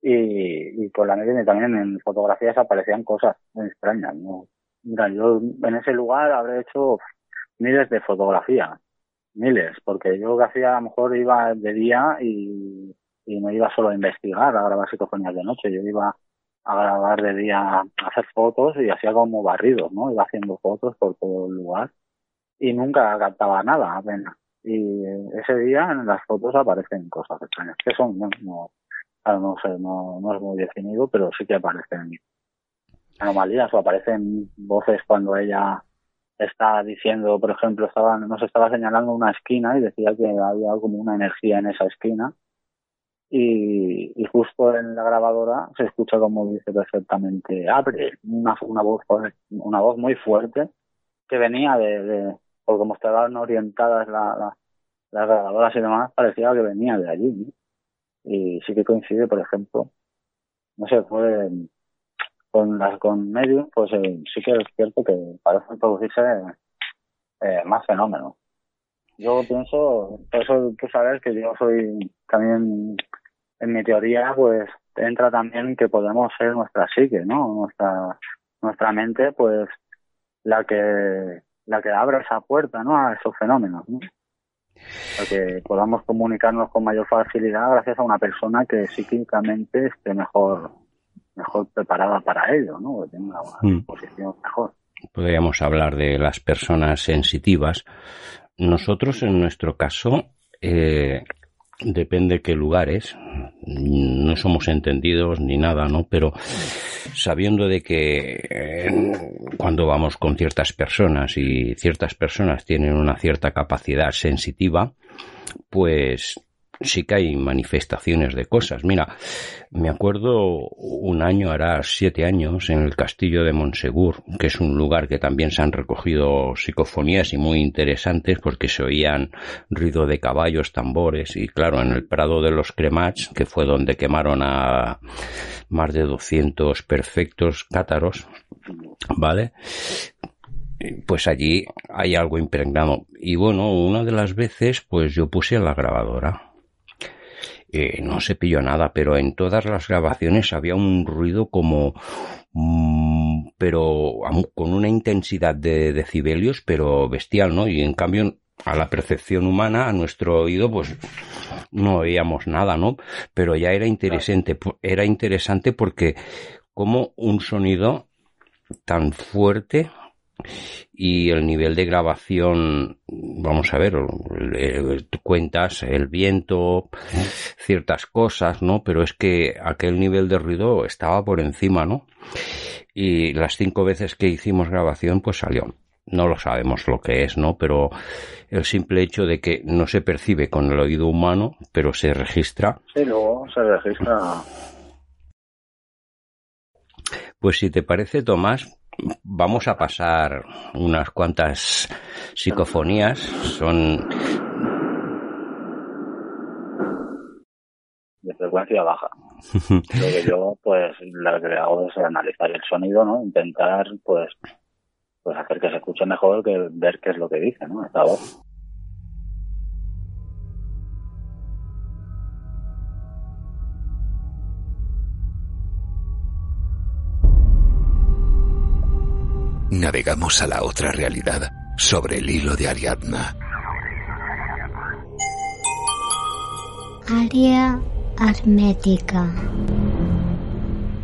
Y, y con la media también en fotografías aparecían cosas muy extrañas. ¿no? Mira, yo en ese lugar habré hecho miles de fotografías, miles, porque yo que hacía a lo mejor iba de día y, y no iba solo a investigar, a grabar psicofonías de noche, yo iba a grabar de día, a hacer fotos y hacía como barridos, ¿no? Iba haciendo fotos por todo el lugar y nunca captaba nada apenas. Y ese día en las fotos aparecen cosas extrañas, que son, no, no, no sé, no, no es muy definido, pero sí que aparecen anomalías o aparecen voces cuando ella está diciendo, por ejemplo, estaba, nos estaba señalando una esquina y decía que había como una energía en esa esquina y, y justo en la grabadora se escucha como dice perfectamente abre una, una voz una voz muy fuerte que venía de, de por como estaban orientadas la, la, las grabadoras y demás parecía que venía de allí ¿no? y sí que coincide por ejemplo no sé fue con las con medios, pues eh, sí que es cierto que parecen producirse eh, más fenómenos. Yo pienso, por eso tú sabes que yo soy también, en mi teoría, pues entra también que podemos ser nuestra psique, ¿no? Nuestra, nuestra mente, pues la que, la que abre esa puerta, ¿no? A esos fenómenos, ¿no? Para que podamos comunicarnos con mayor facilidad gracias a una persona que psíquicamente esté mejor, mejor preparada para ello, ¿no? Que tenga una Mm. posición mejor. Podríamos hablar de las personas sensitivas. Nosotros, en nuestro caso, eh, depende qué lugares, no somos entendidos ni nada, ¿no? Pero sabiendo de que eh, cuando vamos con ciertas personas y ciertas personas tienen una cierta capacidad sensitiva, pues sí que hay manifestaciones de cosas. Mira, me acuerdo un año, hará siete años, en el castillo de Monsegur, que es un lugar que también se han recogido psicofonías y muy interesantes porque se oían ruido de caballos, tambores y claro, en el Prado de los Cremats, que fue donde quemaron a más de 200 perfectos cátaros, ¿vale? pues allí hay algo impregnado. Y bueno, una de las veces, pues yo puse la grabadora. Eh, no se pilló nada, pero en todas las grabaciones había un ruido como, mm, pero con una intensidad de decibelios, pero bestial, ¿no? Y en cambio, a la percepción humana, a nuestro oído, pues no oíamos nada, ¿no? Pero ya era interesante, era interesante porque como un sonido tan fuerte y el nivel de grabación, vamos a ver, eh, cuentas el viento, ciertas cosas, ¿no? Pero es que aquel nivel de ruido estaba por encima, ¿no? Y las cinco veces que hicimos grabación, pues salió. No lo sabemos lo que es, ¿no? Pero el simple hecho de que no se percibe con el oído humano, pero se registra, Sí, luego se registra. Pues si te parece, Tomás, vamos a pasar unas cuantas psicofonías. Son de frecuencia baja. Lo que yo, pues, lo que hago es analizar el sonido, ¿no? Intentar, pues, pues hacer que se escuche mejor que ver qué es lo que dice, ¿no? Esta voz. Navegamos a la otra realidad sobre el hilo de Ariadna. Área hermética.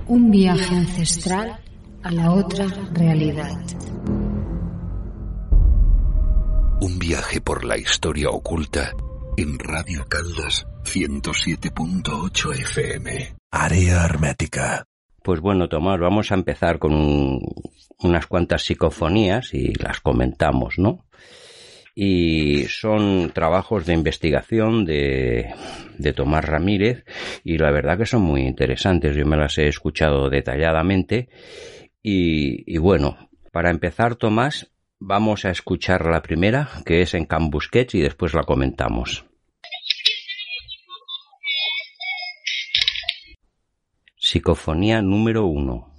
Un viaje ancestral a la otra realidad. Un viaje por la historia oculta en Radio Caldas 107.8 FM. Àrea hermètica. Pues bueno, Tomás, vamos a empezar con un- unas cuantas psicofonías y las comentamos, ¿no? Y son trabajos de investigación de, de Tomás Ramírez y la verdad que son muy interesantes. Yo me las he escuchado detalladamente y, y bueno, para empezar, Tomás, vamos a escuchar la primera, que es en Can Busquets y después la comentamos. Psicofonía número uno.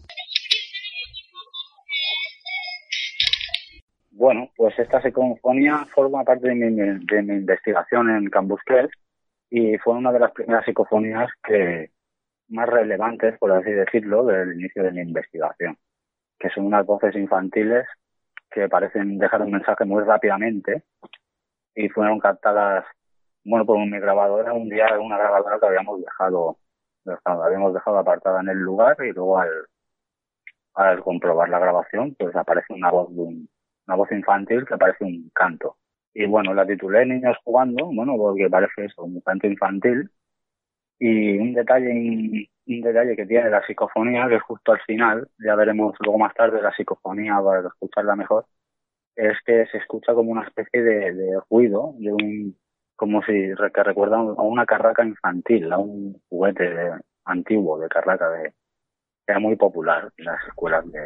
Bueno, pues esta psicofonía forma parte de mi, de mi investigación en Cambusquet y fue una de las primeras psicofonías que más relevantes, por así decirlo, del inicio de mi investigación, que son unas voces infantiles que parecen dejar un mensaje muy rápidamente y fueron captadas, bueno, por mi grabadora, un día una grabadora que habíamos dejado, dejado- habíamos dejado apartada en el lugar y luego al, al comprobar la grabación, pues aparece una voz de un, una voz infantil que parece un canto. Y bueno, la titulé Niños jugando, bueno, porque parece eso, un canto infantil. Y un detalle, un detalle que tiene la psicofonía, que es justo al final, ya veremos luego más tarde la psicofonía para escucharla mejor, es que se escucha como una especie de, ruido, de un, como si que recuerda a una carraca infantil, a un juguete antiguo de carraca de, era muy popular en las escuelas de,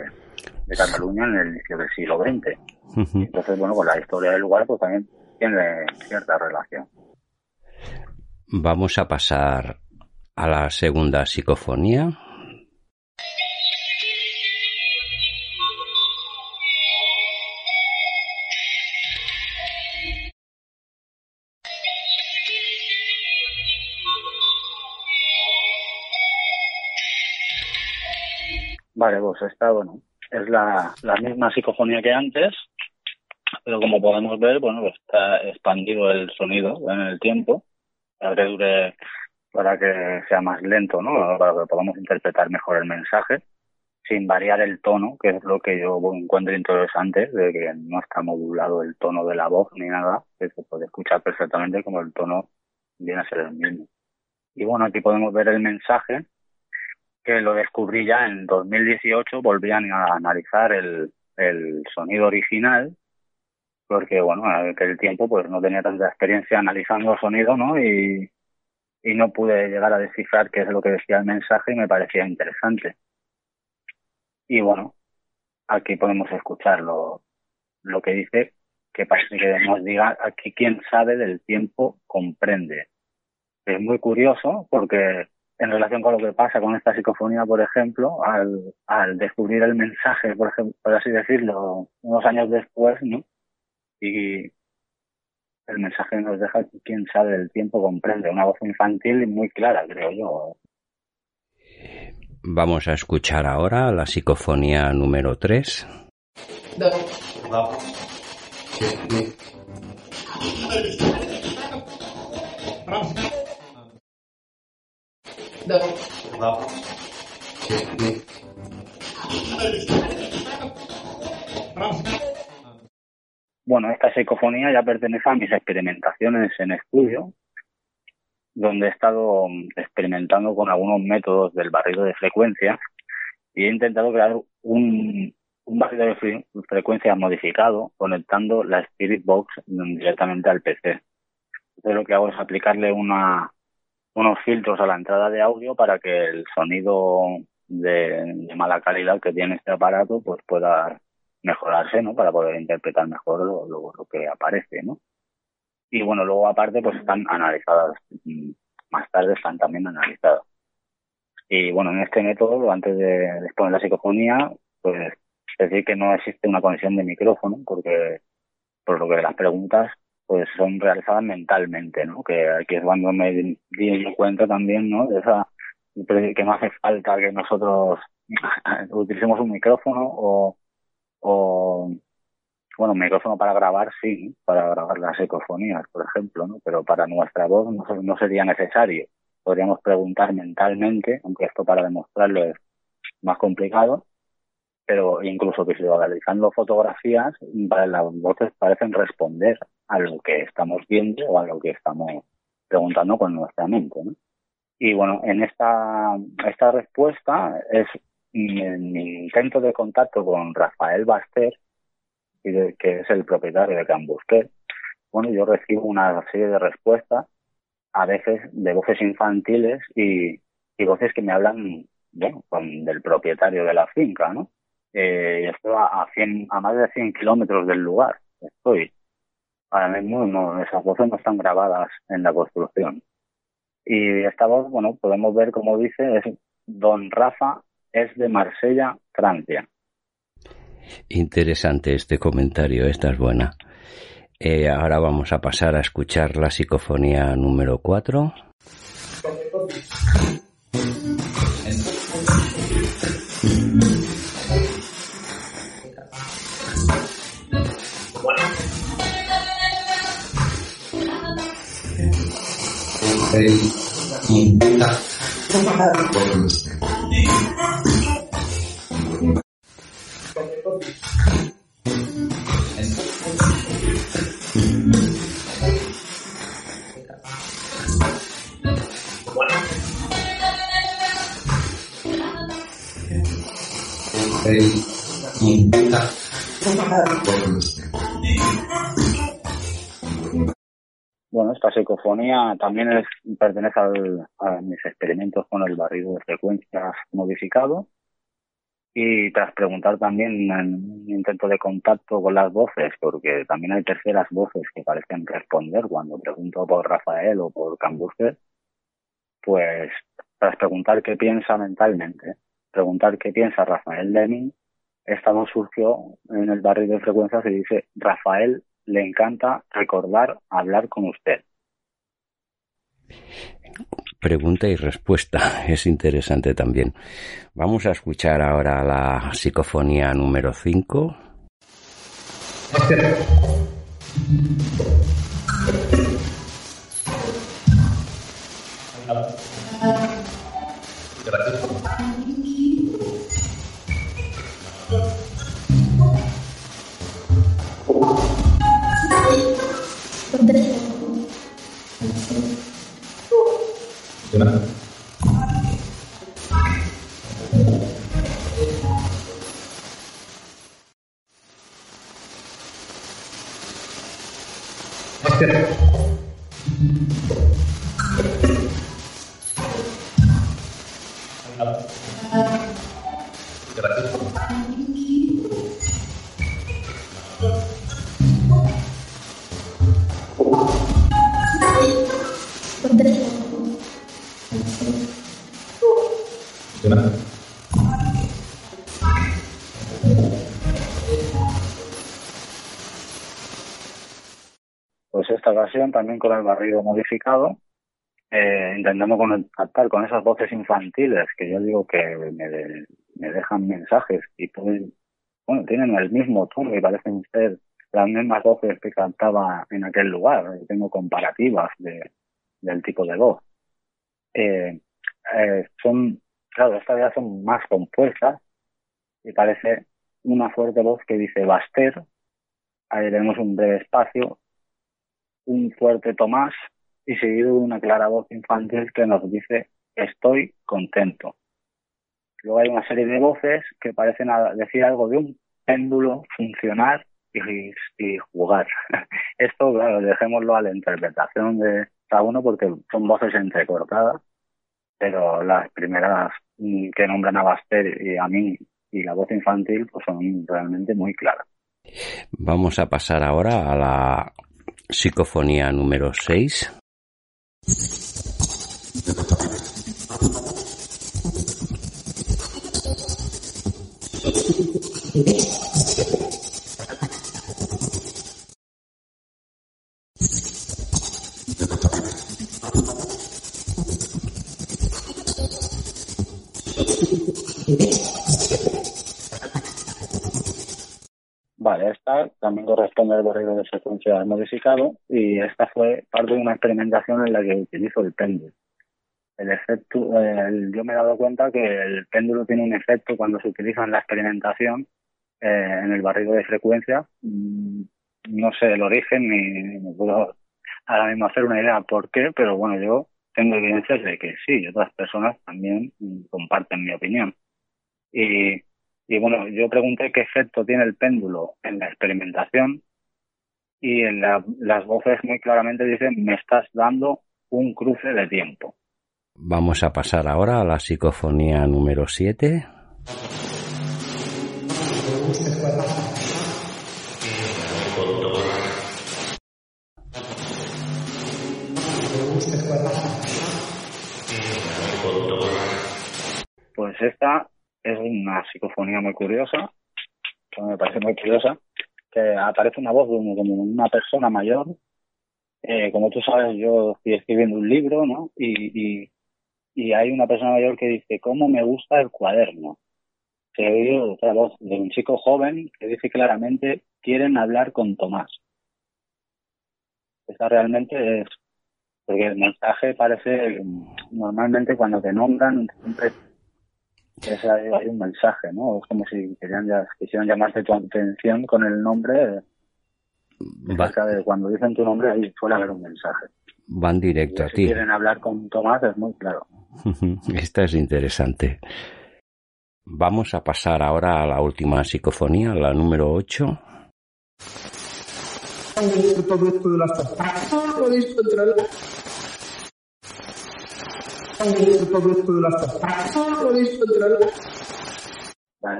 de Cataluña en el inicio del siglo XX. Entonces, bueno, con la historia del lugar pues también tiene cierta relación. Vamos a pasar a la segunda psicofonía. Vale, pues esta, bueno, es la, misma psicofonía que antes, pero como podemos ver, bueno, está expandido el sonido en el tiempo para que para que sea más lento, ¿no? Para que podamos interpretar mejor el mensaje sin variar el tono, que es lo que yo encuentro interesante, de que no está modulado el tono de la voz ni nada, que se puede escuchar perfectamente como el tono viene a ser el mismo. Y bueno, aquí podemos ver el mensaje, que lo descubrí ya en 2018, volvían a analizar el, el sonido original, porque bueno, en aquel tiempo pues no tenía tanta experiencia analizando el sonido, ¿no? Y, y no pude llegar a descifrar qué es lo que decía el mensaje y me parecía interesante. Y bueno, aquí podemos escuchar lo, lo que dice, que parece que nos diga aquí quien sabe del tiempo comprende. Es muy curioso porque en relación con lo que pasa con esta psicofonía, por ejemplo, al, al descubrir el mensaje, por ejemplo, por así decirlo, unos años después, ¿no? Y el mensaje nos deja que quien sabe del tiempo comprende, una voz infantil y muy clara, creo yo. Vamos a escuchar ahora la psicofonía número 3. Bueno, esta psicofonía ya pertenece a mis experimentaciones en estudio, donde he estado experimentando con algunos métodos del barrido de frecuencia y he intentado crear un, un barrido de frecuencia modificado conectando la Spirit Box directamente al PC. Entonces lo que hago es aplicarle una, unos filtros a la entrada de audio para que el sonido de, de mala calidad que tiene este aparato pues pueda mejorarse, ¿no? Para poder interpretar mejor lo, lo, que aparece, ¿no? y bueno, luego aparte pues están analizadas, mm, más tarde están también analizadas. Y bueno, en este método, antes de exponer la psicofonía, pues decir que no existe una conexión de micrófono, porque por lo que las preguntas pues son realizadas mentalmente, ¿no? Que aquí es cuando me di cuenta también, ¿no? De esa que no hace falta que nosotros utilicemos un micrófono o, o bueno, micrófono para grabar sí, para grabar las ecofonías, por ejemplo, ¿no? Pero para nuestra voz no sería necesario. Podríamos preguntar mentalmente, aunque esto para demostrarlo es más complicado, pero incluso visualizando fotografías, las voces parecen responder a lo que estamos viendo o a lo que estamos preguntando con nuestra mente, ¿no? Y bueno, en esta, esta respuesta es mi intento de contacto con Rafael Baster, que es el propietario de Cambusquet, bueno, yo recibo una serie de respuestas, a veces de voces infantiles y, y voces que me hablan, bueno, con, del propietario de la finca, ¿no? Eh, estoy a, a, 100, a más de 100 kilómetros del lugar, estoy. Ahora mismo no, esas voces no están grabadas en la construcción. Y esta voz, bueno, podemos ver como dice, es Don Rafa es de Marsella, Francia. Interesante este comentario, esta es buena. Eh, ahora vamos a pasar a escuchar la psicofonía número 4. hacer 50. Intenta. Bueno, esta psicofonía también es, pertenece al, a mis experimentos con el barrido de frecuencias modificado. Y tras preguntar también en un intento de contacto con las voces, porque también hay terceras voces que parecen responder cuando pregunto por Rafael o por Cambuster, pues tras preguntar qué piensa mentalmente, preguntar qué piensa Rafael de mí, esta voz surgió en el barrio de frecuencias y dice, Rafael le encanta recordar hablar con usted. pregunta y respuesta. Es interesante también. Vamos a escuchar ahora la psicofonía número 5. Pues también con el barrido modificado, eh, intentando contactar con esas voces infantiles que yo digo que me, de- me dejan mensajes y pueden, bueno, tienen el mismo tono y parecen ser las mismas voces que cantaba en aquel lugar. Yo tengo comparativas de, del tipo de voz. Eh, eh, son, claro, estas ya son más compuestas y parece una fuerte voz que dice Baster, ahí tenemos un breve espacio, un fuerte Tomás y seguido de una clara voz infantil que nos dice estoy contento. Luego hay una serie de voces que parecen decir algo de un péndulo, funcionar y, y jugar. Esto, claro, dejémoslo a la interpretación de cada uno porque son voces entrecortadas, pero las primeras mm, que nombran a Baster y a mí y la voz infantil pues son realmente muy claras. Vamos a pasar ahora a la psicofonía número 6. También corresponde al barrido de secuencia modificado y esta fue parte de una experimentación en la que utilizo el péndulo. El efecto, eh, el- yo me he dado cuenta que el péndulo tiene un efecto cuando se utiliza en la experimentación eh, en el barrido de frecuencia. Mm, No sé el origen ni me puedo ahora mismo hacer una idea por qué, pero bueno, yo tengo evidencias de que sí, otras personas también mm, comparten mi opinión. Y y bueno, yo pregunté qué efecto tiene el péndulo en la experimentación y en la- las voces muy claramente dicen me estás dando un cruce de tiempo. Vamos a pasar ahora a la psicofonía número 7. Pues esta es una psicofonía muy curiosa, que me parece muy curiosa, que aparece una voz de un- una persona mayor. Eh, como tú sabes, yo estoy escribiendo un libro, ¿no? Y, y, y hay una persona mayor que dice, ¿cómo me gusta el cuaderno? Se oye otra voz de un chico joven que dice claramente, quieren hablar con Tomás. Esta realmente es, porque el mensaje parece, mm, normalmente cuando te nombran, siempre es, un mensaje, ¿no? Es como si querían ya, quisieran llamarte tu atención con el nombre, eh, acerca de cuando dicen tu nombre, ahí suele haber un mensaje. van directo a Si ti. quieren hablar con Tomás, es muy claro. Esta es interesante. Vamos a pasar ahora a la última psicofonía, la número 8. todo esto de las podéis controlar. Todo esto de las tortadas, podéis controlar. En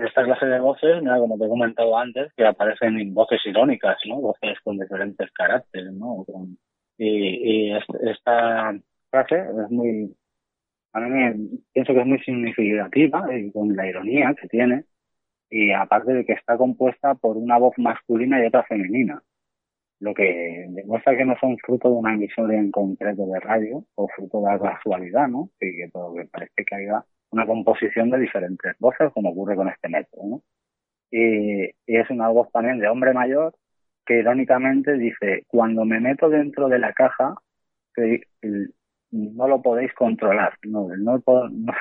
esta clase de voces, mira, como te he comentado antes, que aparecen en voces irónicas, ¿no? Voces con diferentes caracteres, ¿no? Y y es- esta frase es muy, a mí pienso que es muy significativa y con la ironía que tiene y aparte de que está compuesta por una voz masculina y otra femenina. Lo que demuestra que no son fruto de una emisión en concreto de radio o fruto de la casualidad, ¿no? Y que todo que parece que haya una composición de diferentes voces, como ocurre con este método, ¿no? Y, es una voz también de hombre mayor que irónicamente dice, cuando me meto dentro de la caja, que no lo podéis controlar. No, no, no-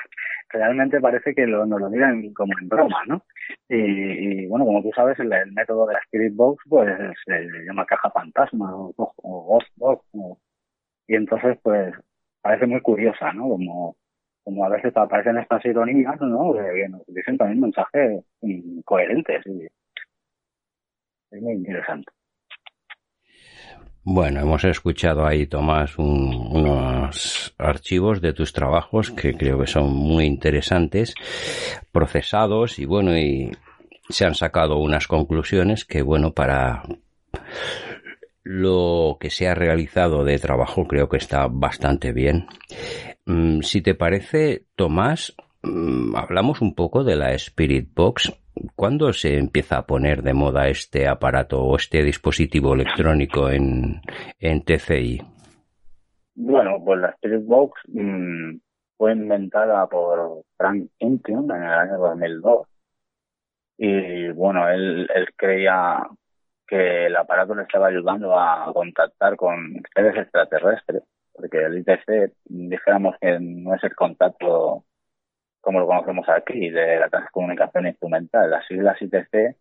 realmente parece que lo, nos lo digan como en broma, ¿no? Y, y, bueno, como tú sabes, el, el método de la Spirit Box, pues se llama caja fantasma o, o- Ghost Box. o- y entonces, pues, parece muy curiosa, ¿no? Como, como a veces aparecen estas ironías, ¿no? Que, nos dicen también mensajes mm, coherentes. Y es muy interesante. Bueno, hemos escuchado ahí, Tomás, un- unos archivos de tus trabajos que creo que son muy interesantes, procesados y bueno, y se han sacado unas conclusiones que bueno, para lo que se ha realizado de trabajo creo que está bastante bien. Mm, Si te parece, Tomás, mm, hablamos un poco de la Spirit Box. ¿Cuándo se empieza a poner de moda este aparato o este dispositivo electrónico en, en TCI? Bueno, pues la Spirit Box mm, fue inventada por Frank Intium en el año 2002. Y bueno, él, él creía que el aparato le estaba ayudando a contactar con seres extraterrestres, porque el ITC, dijéramos que no es el contacto como lo conocemos aquí, de la transcomunicación instrumental. Las siglas ITC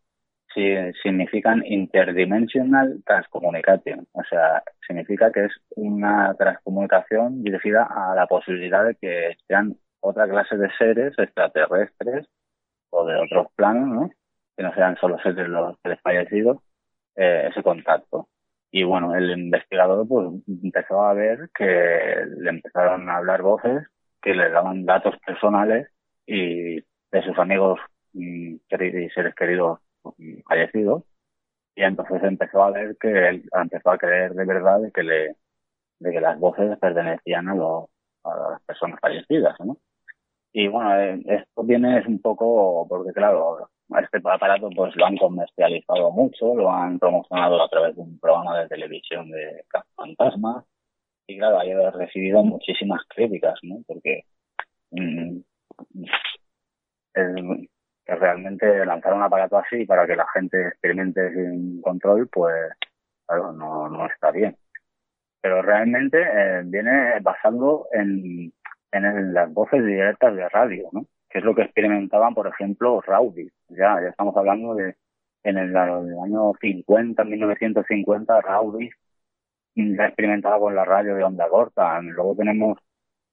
significan Interdimensional Transcommunication. O sea, significa que es una transcomunicación dirigida a la posibilidad de que sean otra clase de seres extraterrestres o de otros planos, ¿no? Que no sean solo seres los seres fallecidos, eh, ese contacto. Y bueno, el investigador pues empezó a ver que le empezaron a hablar voces que le daban datos personales y de sus amigos mm, y seres queridos mm, fallecidos y entonces empezó a ver que él empezó a creer de verdad de que le de que las voces pertenecían a, los, a las personas fallecidas ¿no? y bueno eh, esto viene es un poco porque claro este aparato pues lo han comercializado mucho lo han promocionado a través de un programa de televisión de fantasmas y claro ha recibido muchísimas críticas no porque mm, realmente lanzar un aparato así para que la gente experimente sin control, pues claro, no, no está bien. Pero realmente eh, viene basado en, en las voces directas de radio, ¿no? Que es lo que experimentaban, por ejemplo, Rowdy. Ya, ya estamos hablando de en el, el año 50, 1950, Rowdy ya experimentaba con la radio de onda corta. Luego tenemos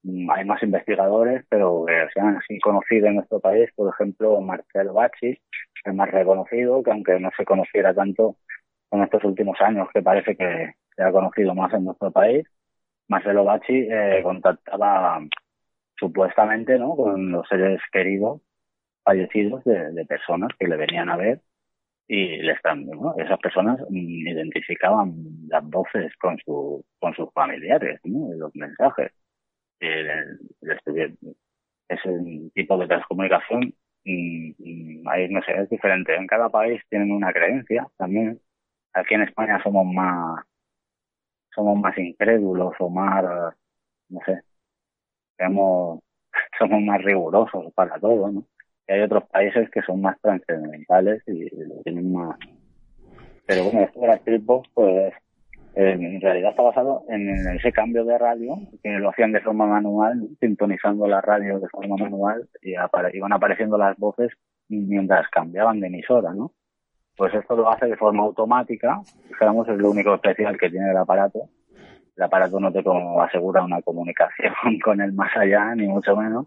Mm, hay más investigadores, pero que se han así conocido en nuestro país, por ejemplo, Marcelo Bacci, el más reconocido, que aunque no se conociera tanto en estos últimos años, que parece que se ha conocido más en nuestro país, Marcelo Bacci eh, contactaba supuestamente ¿no? con los seres queridos fallecidos de personas que le venían a ver y les dan, ¿no? esas personas mm, identificaban las voces con su con sus familiares, ¿no? los mensajes. El, el ese tipo de transcomunicación mm, mm, ahí no sé es diferente en cada país tienen una creencia también. Aquí en España somos más somos más incrédulos o más no sé. Digamos somos más rigurosos para todo no y hay otros países que son más trascendentales y lo tienen más pero bueno esto de la Spirit Box pues en realidad está basado en ese cambio de radio que lo hacían de forma manual, sintonizando la radio de forma manual y apare- iban apareciendo las voces mientras cambiaban de emisora, ¿no? Pues esto lo hace de forma automática, digamos, es lo único especial que tiene el aparato. El aparato no te asegura una comunicación con el más allá, ni mucho menos.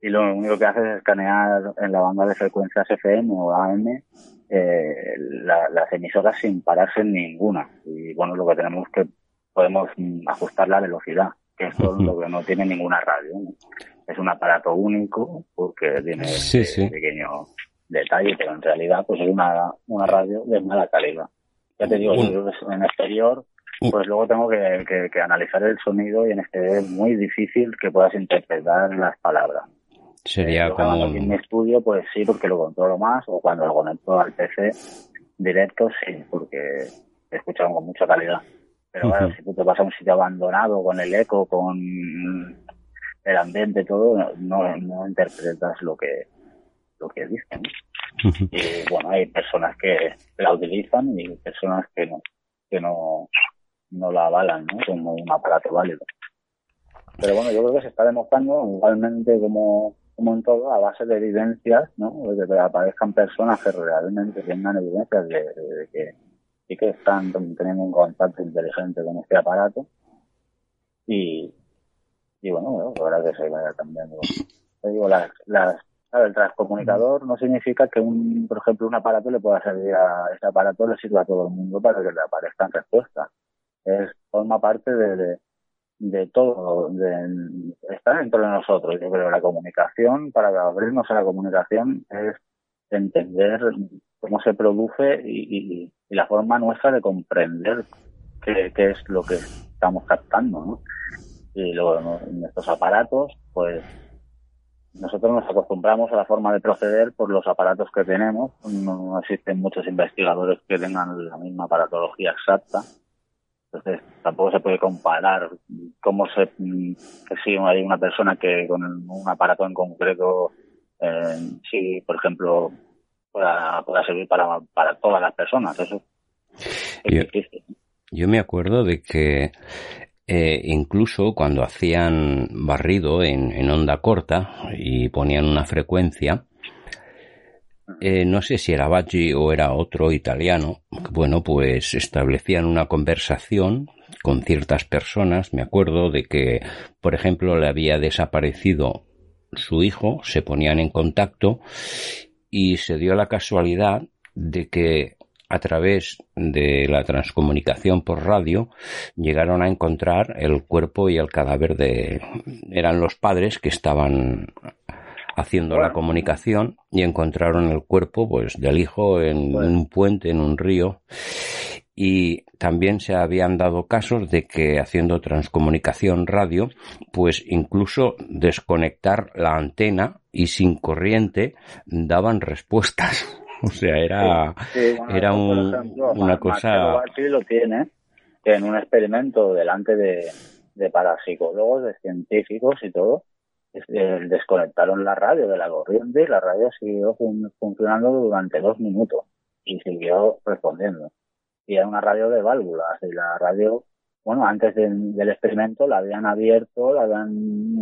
Y lo único que hace es escanear en la banda de frecuencias FM o AM eh, la- las emisoras sin pararse en ninguna. Y bueno, lo que tenemos que podemos ajustar la velocidad, que es lo que no tiene ninguna radio. ¿no? Es un aparato único porque tiene Sí, este sí. pequeño detalle, pero en realidad pues es una, una radio de mala calidad. Ya te digo, si en exterior, pues luego tengo que, que- que analizar el sonido y en exterior es muy difícil que puedas interpretar las palabras. Sería como aquí en mi estudio, pues sí, porque lo controlo más, o cuando lo conecto al PC directo, sí, porque se escuchan con mucha calidad. Pero claro, si tú te vas a un sitio abandonado con el eco, con el ambiente, todo, no, no interpretas lo que lo que dicen. Y bueno, hay personas que la utilizan y personas que no, que no, no la avalan, ¿no? Como un aparato válido. Pero bueno, yo creo que se está demostrando igualmente como, como en todo, a base de evidencias, ¿no? De que aparezcan personas que realmente tengan evidencias de, que sí que están teniendo un contacto inteligente con este aparato. Y, y bueno, la verdad que se vaya cambiando. Te digo, las, las, el transcomunicador no significa que, un, por ejemplo, un aparato le pueda servir a ese aparato, le sirva a todo el mundo para que le aparezcan respuestas. Es, forma parte de, de todo, de, está dentro de nosotros. Yo creo la comunicación, para abrirnos a la comunicación, es entender cómo se produce y, y, y la forma nuestra de comprender qué, qué, es lo que estamos captando, ¿no? Y luego ¿no? en estos aparatos, pues nosotros nos acostumbramos a la forma de proceder por los aparatos que tenemos. No, no existen muchos investigadores que tengan la misma aparatología exacta. Entonces, tampoco se puede comparar cómo se, si hay una persona que con un aparato en concreto, eh, si, por ejemplo, pueda, pueda servir para, para todas las personas. Eso es yo, difícil. Yo me acuerdo de que eh, incluso cuando hacían barrido en, en, onda corta y ponían una frecuencia, eh, no sé si era Baggi o era otro italiano, bueno, pues establecían una conversación con ciertas personas. Me acuerdo de que, por ejemplo, le había desaparecido su hijo, se ponían en contacto y se dio la casualidad de que a través de la transcomunicación por radio llegaron a encontrar el cuerpo y el cadáver de eran los padres que estaban haciendo bueno. la comunicación y encontraron el cuerpo pues del hijo en bueno. un puente en un río y también se habían dado casos de que haciendo transcomunicación radio pues incluso desconectar la antena y sin corriente daban respuestas o sea era sí, sí, bueno, era un, ejemplo, una cosa lo tiene en un experimento delante de, de parapsicólogos de científicos y todo desconectaron la radio de la corriente y la radio siguió fun funcionando durante dos minutos y siguió respondiendo. Y era una radio de válvulas y la radio bueno, antes de, del experimento la habían abierto, la habían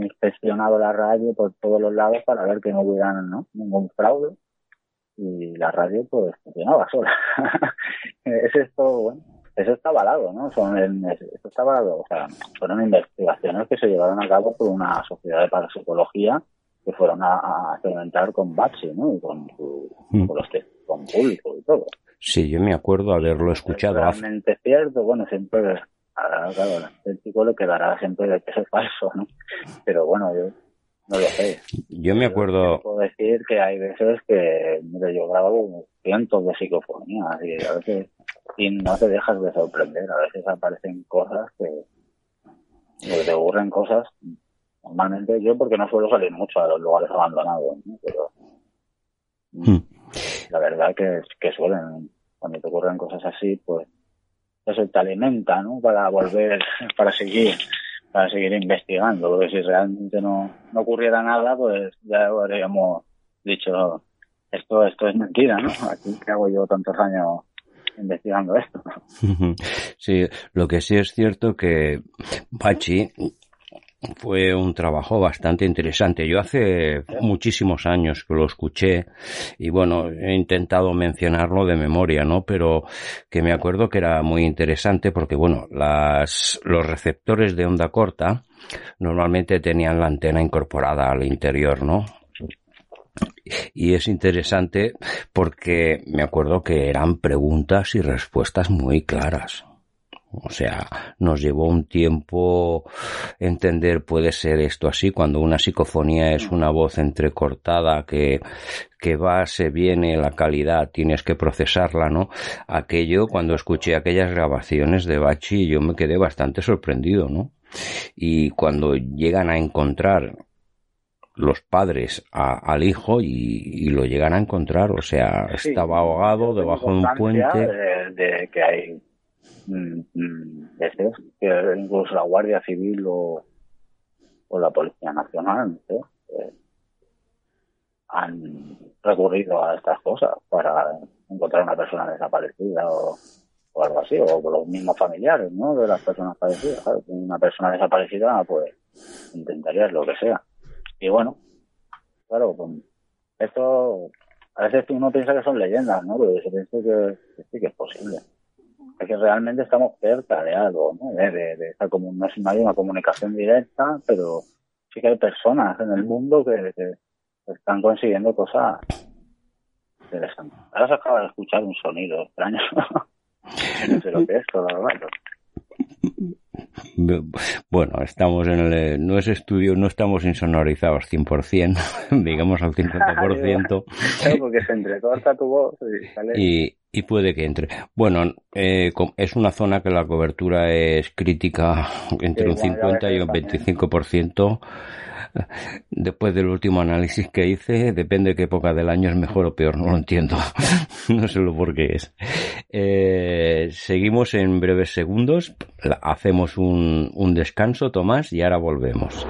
inspeccionado la radio por todos los lados para ver que no hubiera ningún fraude. Y la radio pues funcionaba sola. es esto, bueno, eso está avalado, ¿no? Son, esto está avalado, o sea, fueron investigaciones que se llevaron a cabo por una sociedad de parapsicología que fueron a, a experimentar con Baxi, ¿no? Y con, su, mm. con los que, con público y todo. Sí, yo me acuerdo haberlo escuchado. Es realmente cierto, bueno, siempre, claro, al escéptico le quedará siempre de que es falso, ¿no? Pero bueno, yo no lo sé. Yo me acuerdo. Yo puedo decir que hay veces que, mira, yo grabo cientos de psicofonías y a veces y no te dejas de sorprender. A veces aparecen cosas que, que te ocurren cosas. Normalmente yo porque no suelo salir mucho a los lugares abandonados, ¿no? pero hmm. la verdad que, que suelen, cuando te ocurren cosas así, pues eso te alimenta, ¿no? Para volver, para seguir, para seguir investigando, porque si realmente no, no ocurriera nada, pues ya habríamos dicho, esto, esto es mentira, ¿no? Aquí que hago yo tantos años investigando esto. Sí, lo que sí es cierto que Bachi fue un trabajo bastante interesante. Yo hace muchísimos años que lo escuché y bueno, he intentado mencionarlo de memoria, ¿no? Pero que me acuerdo que era muy interesante porque bueno, las, los receptores de onda corta normalmente tenían la antena incorporada al interior, ¿no? Y es interesante porque me acuerdo que eran preguntas y respuestas muy claras. O sea, nos llevó un tiempo entender puede ser esto así, cuando una psicofonía es una voz entrecortada que, que va, se viene, la calidad, tienes que procesarla, ¿no? Aquello, cuando escuché aquellas grabaciones de Bachi, yo me quedé bastante sorprendido, ¿no? Y cuando llegan a encontrar los padres a, al hijo y, y, lo llegan a encontrar, o sea, sí, estaba ahogado debajo de un puente. De, de, que hay mm, mm, veces que incluso la Guardia Civil o, o la Policía Nacional sé, eh, han recurrido a estas cosas para encontrar una persona desaparecida o, o algo así, o los mismos familiares, ¿no? De las personas. ¿sabes? Una persona desaparecida, pues intentarías lo que sea. Y bueno, claro, pues, esto a veces uno piensa que son leyendas, ¿no? Pero se piensa que, sí que es posible. Es que realmente estamos cerca de algo, ¿no? De, de, de comun- no, hay una comunicación directa, pero sí que hay personas en el mundo que, están consiguiendo cosas interesantes. Ahora se acaba de escuchar un sonido extraño. no sé lo que es, la verdad. Bueno, estamos en el... No es estudio, no estamos insonorizados 100%, digamos al 50%. Claro, porque se entrecorta tu voz y sale... y, y puede que entre. Bueno, eh, es una zona que la cobertura es crítica entre un Sí, bueno, ya 50 y un que 25%. Después del último análisis que hice, depende de qué época del año es mejor o peor, no lo entiendo. no sé lo por qué es. Eh, seguimos en breves segundos, hacemos un, un descanso, Tomás, y ahora volvemos.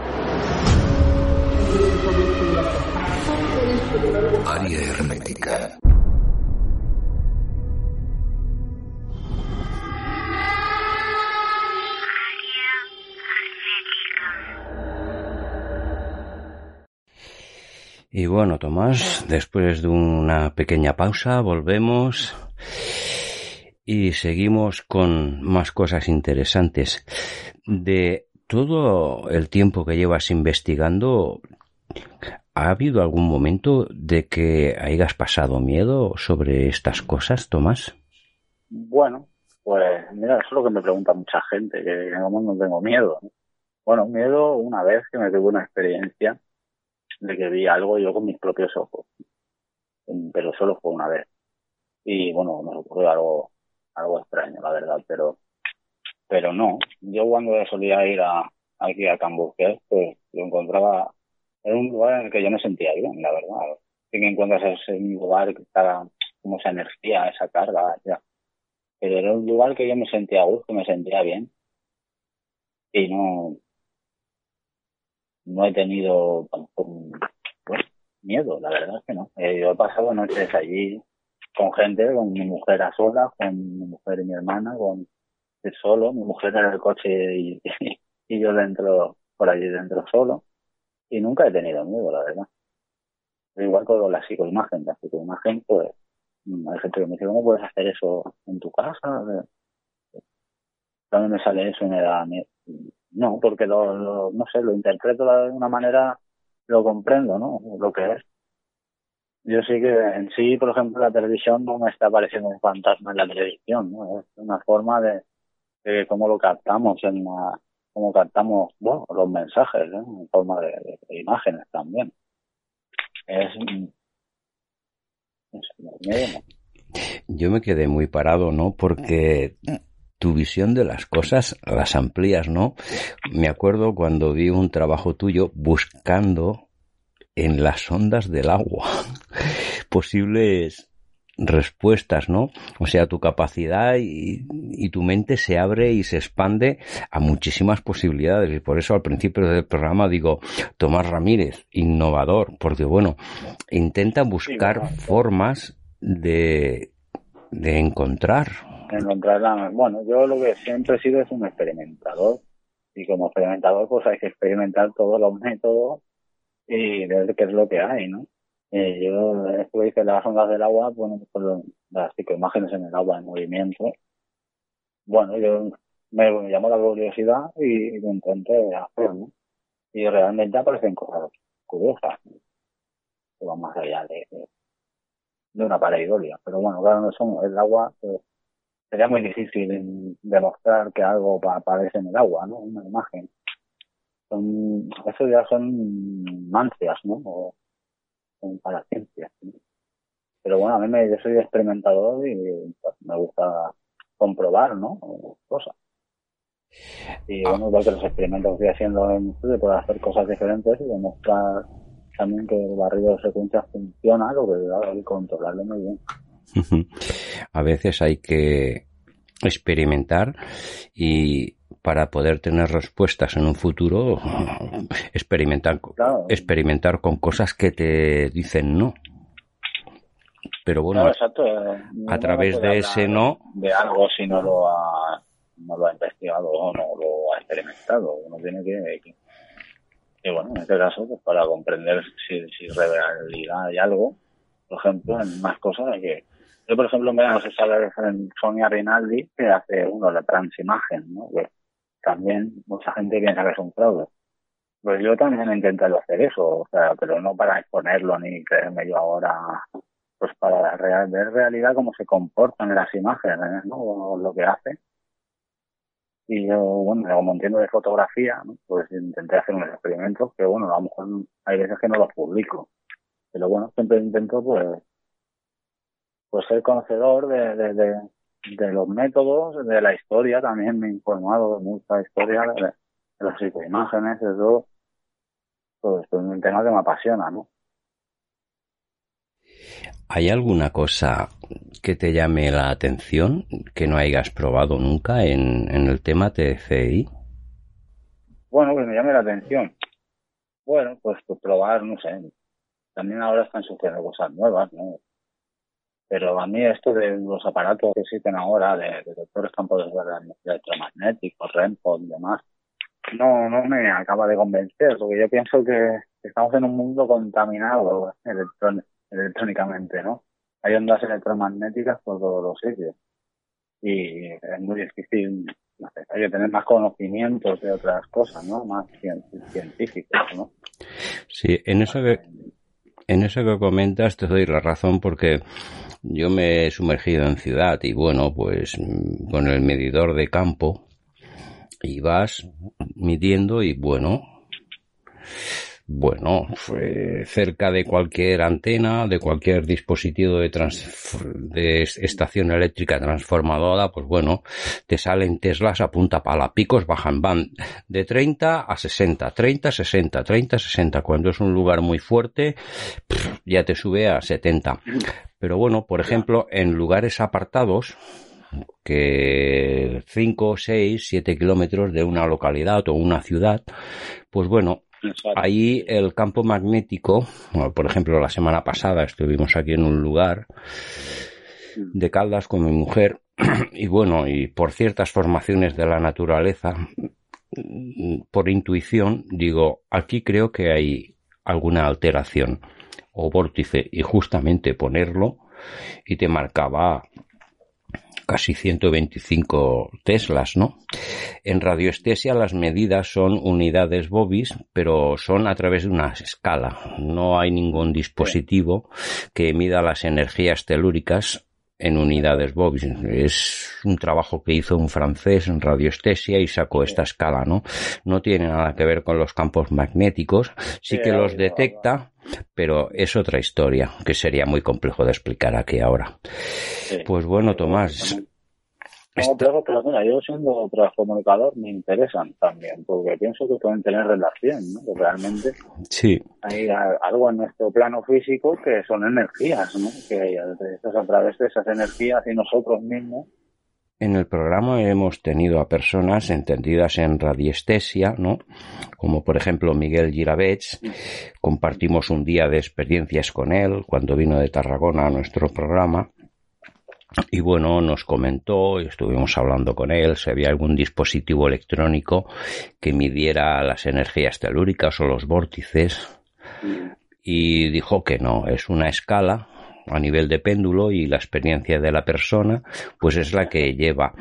Y bueno, Tomás, después de una pequeña pausa, volvemos y seguimos con más cosas interesantes. De todo el tiempo que llevas investigando, ¿ha habido algún momento de que hayas pasado miedo sobre estas cosas, Tomás? Bueno, pues mira, eso es lo que me pregunta mucha gente, que cómo no tengo miedo. ¿no? Bueno, miedo una vez que me tuve una experiencia de que vi algo yo con mis propios ojos, pero solo fue una vez. Y bueno, me ocurrió algo, algo extraño, la verdad, pero, pero no. Yo cuando solía ir a, aquí a Cambuqués, pues lo encontraba, era un lugar en el que yo me sentía bien, la verdad. Sí que encuentras ese lugar que está como esa energía, esa carga, ya pero era un lugar que yo me sentía a gusto, me sentía bien. Y no, no he tenido pues, miedo, la verdad es que no. Eh, yo he pasado noches allí con gente, con mi mujer a solas, con mi mujer y mi hermana, con solo, mi mujer en el coche y, y yo dentro, por allí dentro solo. Y nunca he tenido miedo, la verdad. Igual con la psicoimagen, la psicoimagen, pues, Hay gente que me dice, ¿cómo puedes hacer eso en tu casa? También me sale eso y me da miedo. No, porque lo, lo- no sé, lo interpreto de una manera, lo comprendo, ¿no? Lo que es. Yo sí que en sí, por ejemplo, la televisión no me está pareciendo un fantasma en la televisión, ¿no? Es una forma de, de cómo lo captamos, en la, cómo captamos bueno, los mensajes, ¿no? En forma de, de- de imágenes también. Es, mm, es. Yo me quedé muy parado, ¿no? Porque tu visión de las cosas las amplías, ¿no? Me acuerdo cuando vi un trabajo tuyo buscando en las ondas del agua posibles respuestas, ¿no? O sea, tu capacidad y, y tu mente se abre y se expande a muchísimas posibilidades. Y por eso al principio del programa digo, Tomás Ramírez, innovador, porque bueno, intenta buscar formas de, de encontrar. Encontrar la... Bueno, yo lo que siempre he sido es un experimentador y como experimentador pues hay que experimentar todos los métodos y ver qué es lo que hay, ¿no? Eh, yo esto que las ondas del agua, bueno, pues las psicoimágenes en el agua en movimiento. Bueno, yo me, me llamó la curiosidad y lo intenté hacer, ¿no? Y realmente aparecen cosas curiosas, ¿no? que van más allá de, de, de una pareidolia. Pero bueno, claro, no son el agua, pues, sería muy difícil demostrar que algo pa- aparece en el agua, ¿no? Una imagen. Son, eso ya son mancias, ¿no? O son para ciencias. ¿no? Pero bueno, a mí me, yo soy experimentador y pues, me gusta comprobar, ¿no? Cosas. Y bueno, igual que los experimentos que estoy haciendo en estudio, puedo hacer cosas diferentes y demostrar también que el barrido de secuencias funciona, lo que hay que controlarlo muy bien. A veces hay que experimentar y para poder tener respuestas en un futuro, experimentar, Claro. experimentar con cosas que te dicen no. Pero bueno, Claro, eh, a través de ese no, De algo si no lo ha, no lo ha investigado o no lo ha experimentado. Uno tiene que, que, bueno, en este caso, pues para comprender si, si realidad hay algo, por ejemplo, en más cosas hay que... Yo, por ejemplo, me sé si sabes en Sonia Rinaldi, que hace uno la transimagen, ¿no? Que también mucha gente piensa que es un fraude. Pues yo también he intentado hacer eso, o sea, pero no para exponerlo ni creerme yo ahora, pues para ver realidad cómo se comportan las imágenes, ¿no? Lo que hace. Y yo, bueno, como entiendo de fotografía, ¿no? pues intenté hacer unos experimentos que, bueno, a lo mejor hay veces que no los publico. Pero bueno, siempre intento, pues, pues ser conocedor de, de, de, de los métodos, de la historia, también me he informado de mucha historia, de, las psicoimágenes, de todo. Pues es un tema que me apasiona, ¿no? ¿hay alguna cosa que te llame la atención que no hayas probado nunca en, en el tema TFI? Bueno, que me llame la atención. Bueno, pues, pues probar, no sé. También ahora están surgiendo cosas nuevas, ¿no? Pero a mí esto de los aparatos que existen ahora, de detectores campos electromagnéticos, REMPO y demás, no, no me acaba de convencer, porque yo pienso que estamos en un mundo contaminado electrón- electrónicamente, ¿no? Hay ondas electromagnéticas por todos los sitios. Y es muy difícil, no sé, hay que tener más conocimientos de otras cosas, ¿no? Más cien- científicos, ¿no? Sí, en eso que, en eso que comentas te doy la razón porque yo me he sumergido en ciudad y bueno, pues mm, con el medidor de campo y vas midiendo y bueno, bueno, cerca de cualquier antena, de cualquier dispositivo de, trans- de estación eléctrica transformadora, pues bueno, te salen Teslas a punta pala, picos bajan, van de 30 a 60, 30, 60, 30, 60. Cuando es un lugar muy fuerte, ya te sube a 70. Pero bueno, por ejemplo, en lugares apartados, que 5, 6, 7 kilómetros de una localidad o una ciudad, pues bueno, ahí el campo magnético, por ejemplo, la semana pasada estuvimos aquí en un lugar de Caldas con mi mujer y bueno, y por ciertas formaciones de la naturaleza, mm, por intuición, digo, aquí creo que hay alguna alteración o vórtice y justamente ponerlo y te marcaba casi 125 teslas, ¿no? En radioestesia las medidas son unidades bobis, pero son a través de una escala. No hay ningún dispositivo que mida las energías telúricas en unidades bobis. Es un trabajo que hizo un francés en radioestesia y sacó esta escala, ¿no? No tiene nada que ver con los campos magnéticos, sí que los detecta, pero es otra historia que sería muy complejo de explicar aquí ahora. Pues bueno, Tomás, No, pero, pero mira, yo siendo transcomunicador me interesan también, porque pienso que pueden tener relación, ¿no? Que realmente sí, hay algo en nuestro plano físico que son energías, ¿no? Que es a través de esas energías y nosotros mismos En el programa hemos tenido a personas entendidas en radiestesia, ¿no? Como por ejemplo Miguel Girabets. Compartimos un día de experiencias con él cuando vino de Tarragona a nuestro programa. Y bueno, nos comentó, y estuvimos hablando con él, si había algún dispositivo electrónico que midiera las energías telúricas o los vórtices. Y dijo que no, es una escala a nivel de péndulo y la experiencia de la persona, pues es la que lleva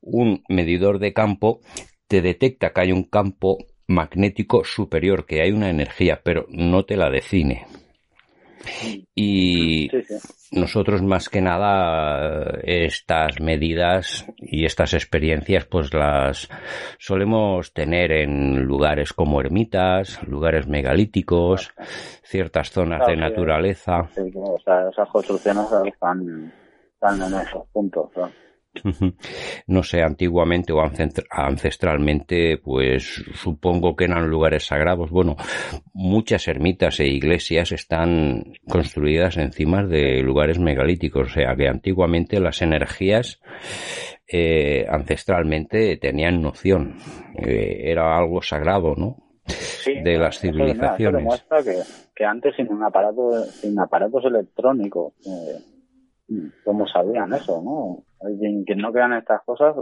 un medidor de campo, te detecta que hay un campo magnético superior, que hay una energía, pero no te la define. Y nosotros más que nada estas medidas y estas experiencias pues las solemos tener en lugares como ermitas, lugares megalíticos, ciertas zonas de sí. naturaleza. sí, o sea, esas construcciones están, están en esos puntos. ¿no? No sé, antiguamente o ancestralmente, pues supongo que eran lugares sagrados. Bueno, muchas ermitas e iglesias están construidas encima de lugares megalíticos, o sea que antiguamente las energías eh, ancestralmente tenían noción. Eh, era algo sagrado, ¿no? Sí, de las eso, eso civilizaciones. demuestra que, que antes sin un aparato, sin aparatos electrónicos, eh, ¿cómo sabían eso, no? Quien, quien no crean estas cosas,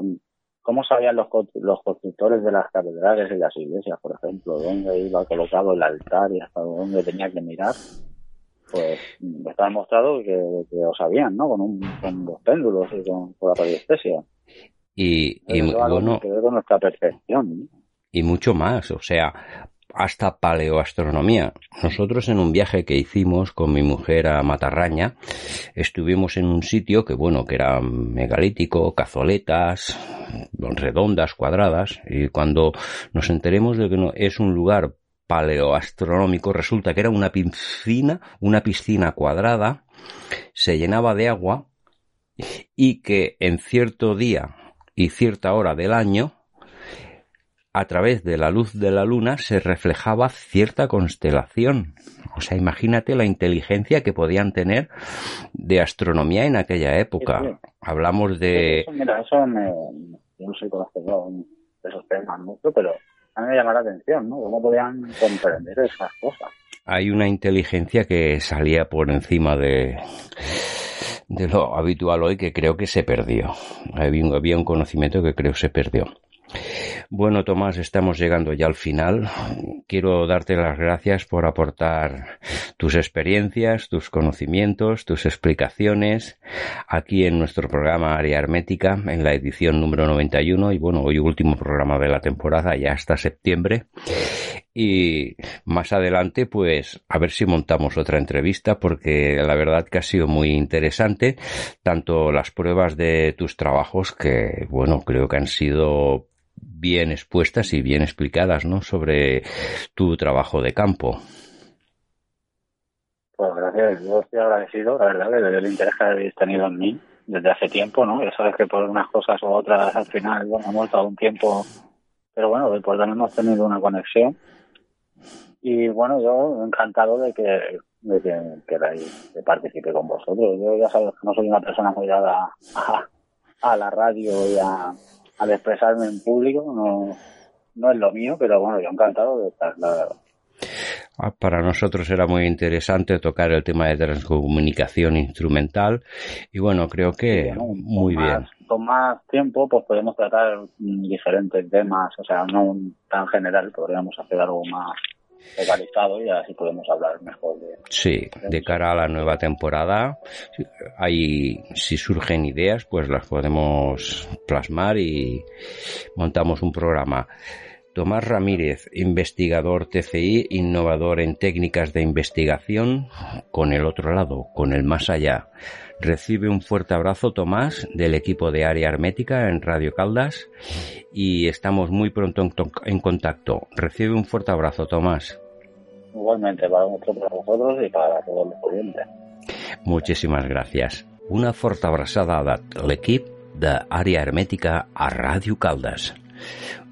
¿cómo sabían los, los constructores de las catedrales y las iglesias, por ejemplo, dónde iba colocado el altar y hasta dónde tenía que mirar? Pues está demostrado que, que lo sabían, ¿no? Con, un, con los péndulos y con, con la radiestesia. Y, y bueno, que ver con nuestra percepción, ¿no? y mucho más, o sea, hasta paleoastronomía. Nosotros en un viaje que hicimos con mi mujer a Matarraña, estuvimos en un sitio que bueno, que era megalítico, cazoletas, redondas, cuadradas, y cuando nos enteremos de que no, es un lugar paleoastronómico, resulta que era una piscina, una piscina cuadrada, se llenaba de agua y que en cierto día y cierta hora del año a través de la luz de la luna se reflejaba cierta constelación. O sea, imagínate la inteligencia que podían tener de astronomía en aquella época. Sí, sí. Hablamos de... Eso, mira, eso me, yo no soy conocedor de esos temas mucho, pero a mí me llama la atención, ¿no? ¿Cómo podían comprender esas cosas? Hay una inteligencia que salía por encima de, de lo habitual hoy que creo que se perdió. Había un, había un conocimiento que creo se perdió. Bueno, Tomás, estamos llegando ya al final. Quiero darte las gracias por aportar tus experiencias, tus conocimientos, tus explicaciones aquí en nuestro programa Área Hermética, en la edición número 91 y bueno, hoy último programa de la temporada, ya hasta septiembre. Y más adelante, pues, a ver si montamos otra entrevista, porque la verdad que ha sido muy interesante, tanto las pruebas de tus trabajos, que, bueno, creo que han sido bien expuestas y bien explicadas, ¿no? Sobre tu trabajo de campo. Pues gracias, yo estoy agradecido, la verdad, desde el interés que habéis tenido en mí desde hace tiempo, ¿no? Ya sabes que por unas cosas u otras al final, bueno, hemos estado un tiempo, pero bueno, pues también hemos tenido una conexión. Y bueno, yo encantado de que, de que queráis que participe con vosotros. Yo ya sabes que no soy una persona muy dada a, a la radio y a, al expresarme en público, no, no es lo mío, pero bueno, yo encantado de estar, la verdad. Ah, Para nosotros era muy interesante tocar el tema de transcomunicación instrumental y bueno, creo que Bueno, muy con bien. más- con más tiempo, pues podemos tratar diferentes temas, o sea, no tan general, podríamos hacer algo más focalizado y así podemos hablar mejor de... Sí, de cara a la nueva temporada, hay, si surgen ideas, pues las podemos plasmar y montamos un programa. Tomás Ramírez, investigador TCI, innovador en técnicas de investigación, con el otro lado, con el más allá. Recibe un fuerte abrazo, Tomás, del equipo de Área Hermética en Radio Caldas y estamos muy pronto en, to- en contacto. Recibe un fuerte abrazo, Tomás. Igualmente para nosotros, para vosotros y para todos los oyentes. Moltíssimes gràcies. Una forta abraçada de l'equip d'Àrea Hermètica a Ràdio Caldes.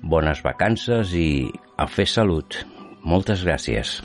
Bones vacances i a fer salut. Moltes gràcies.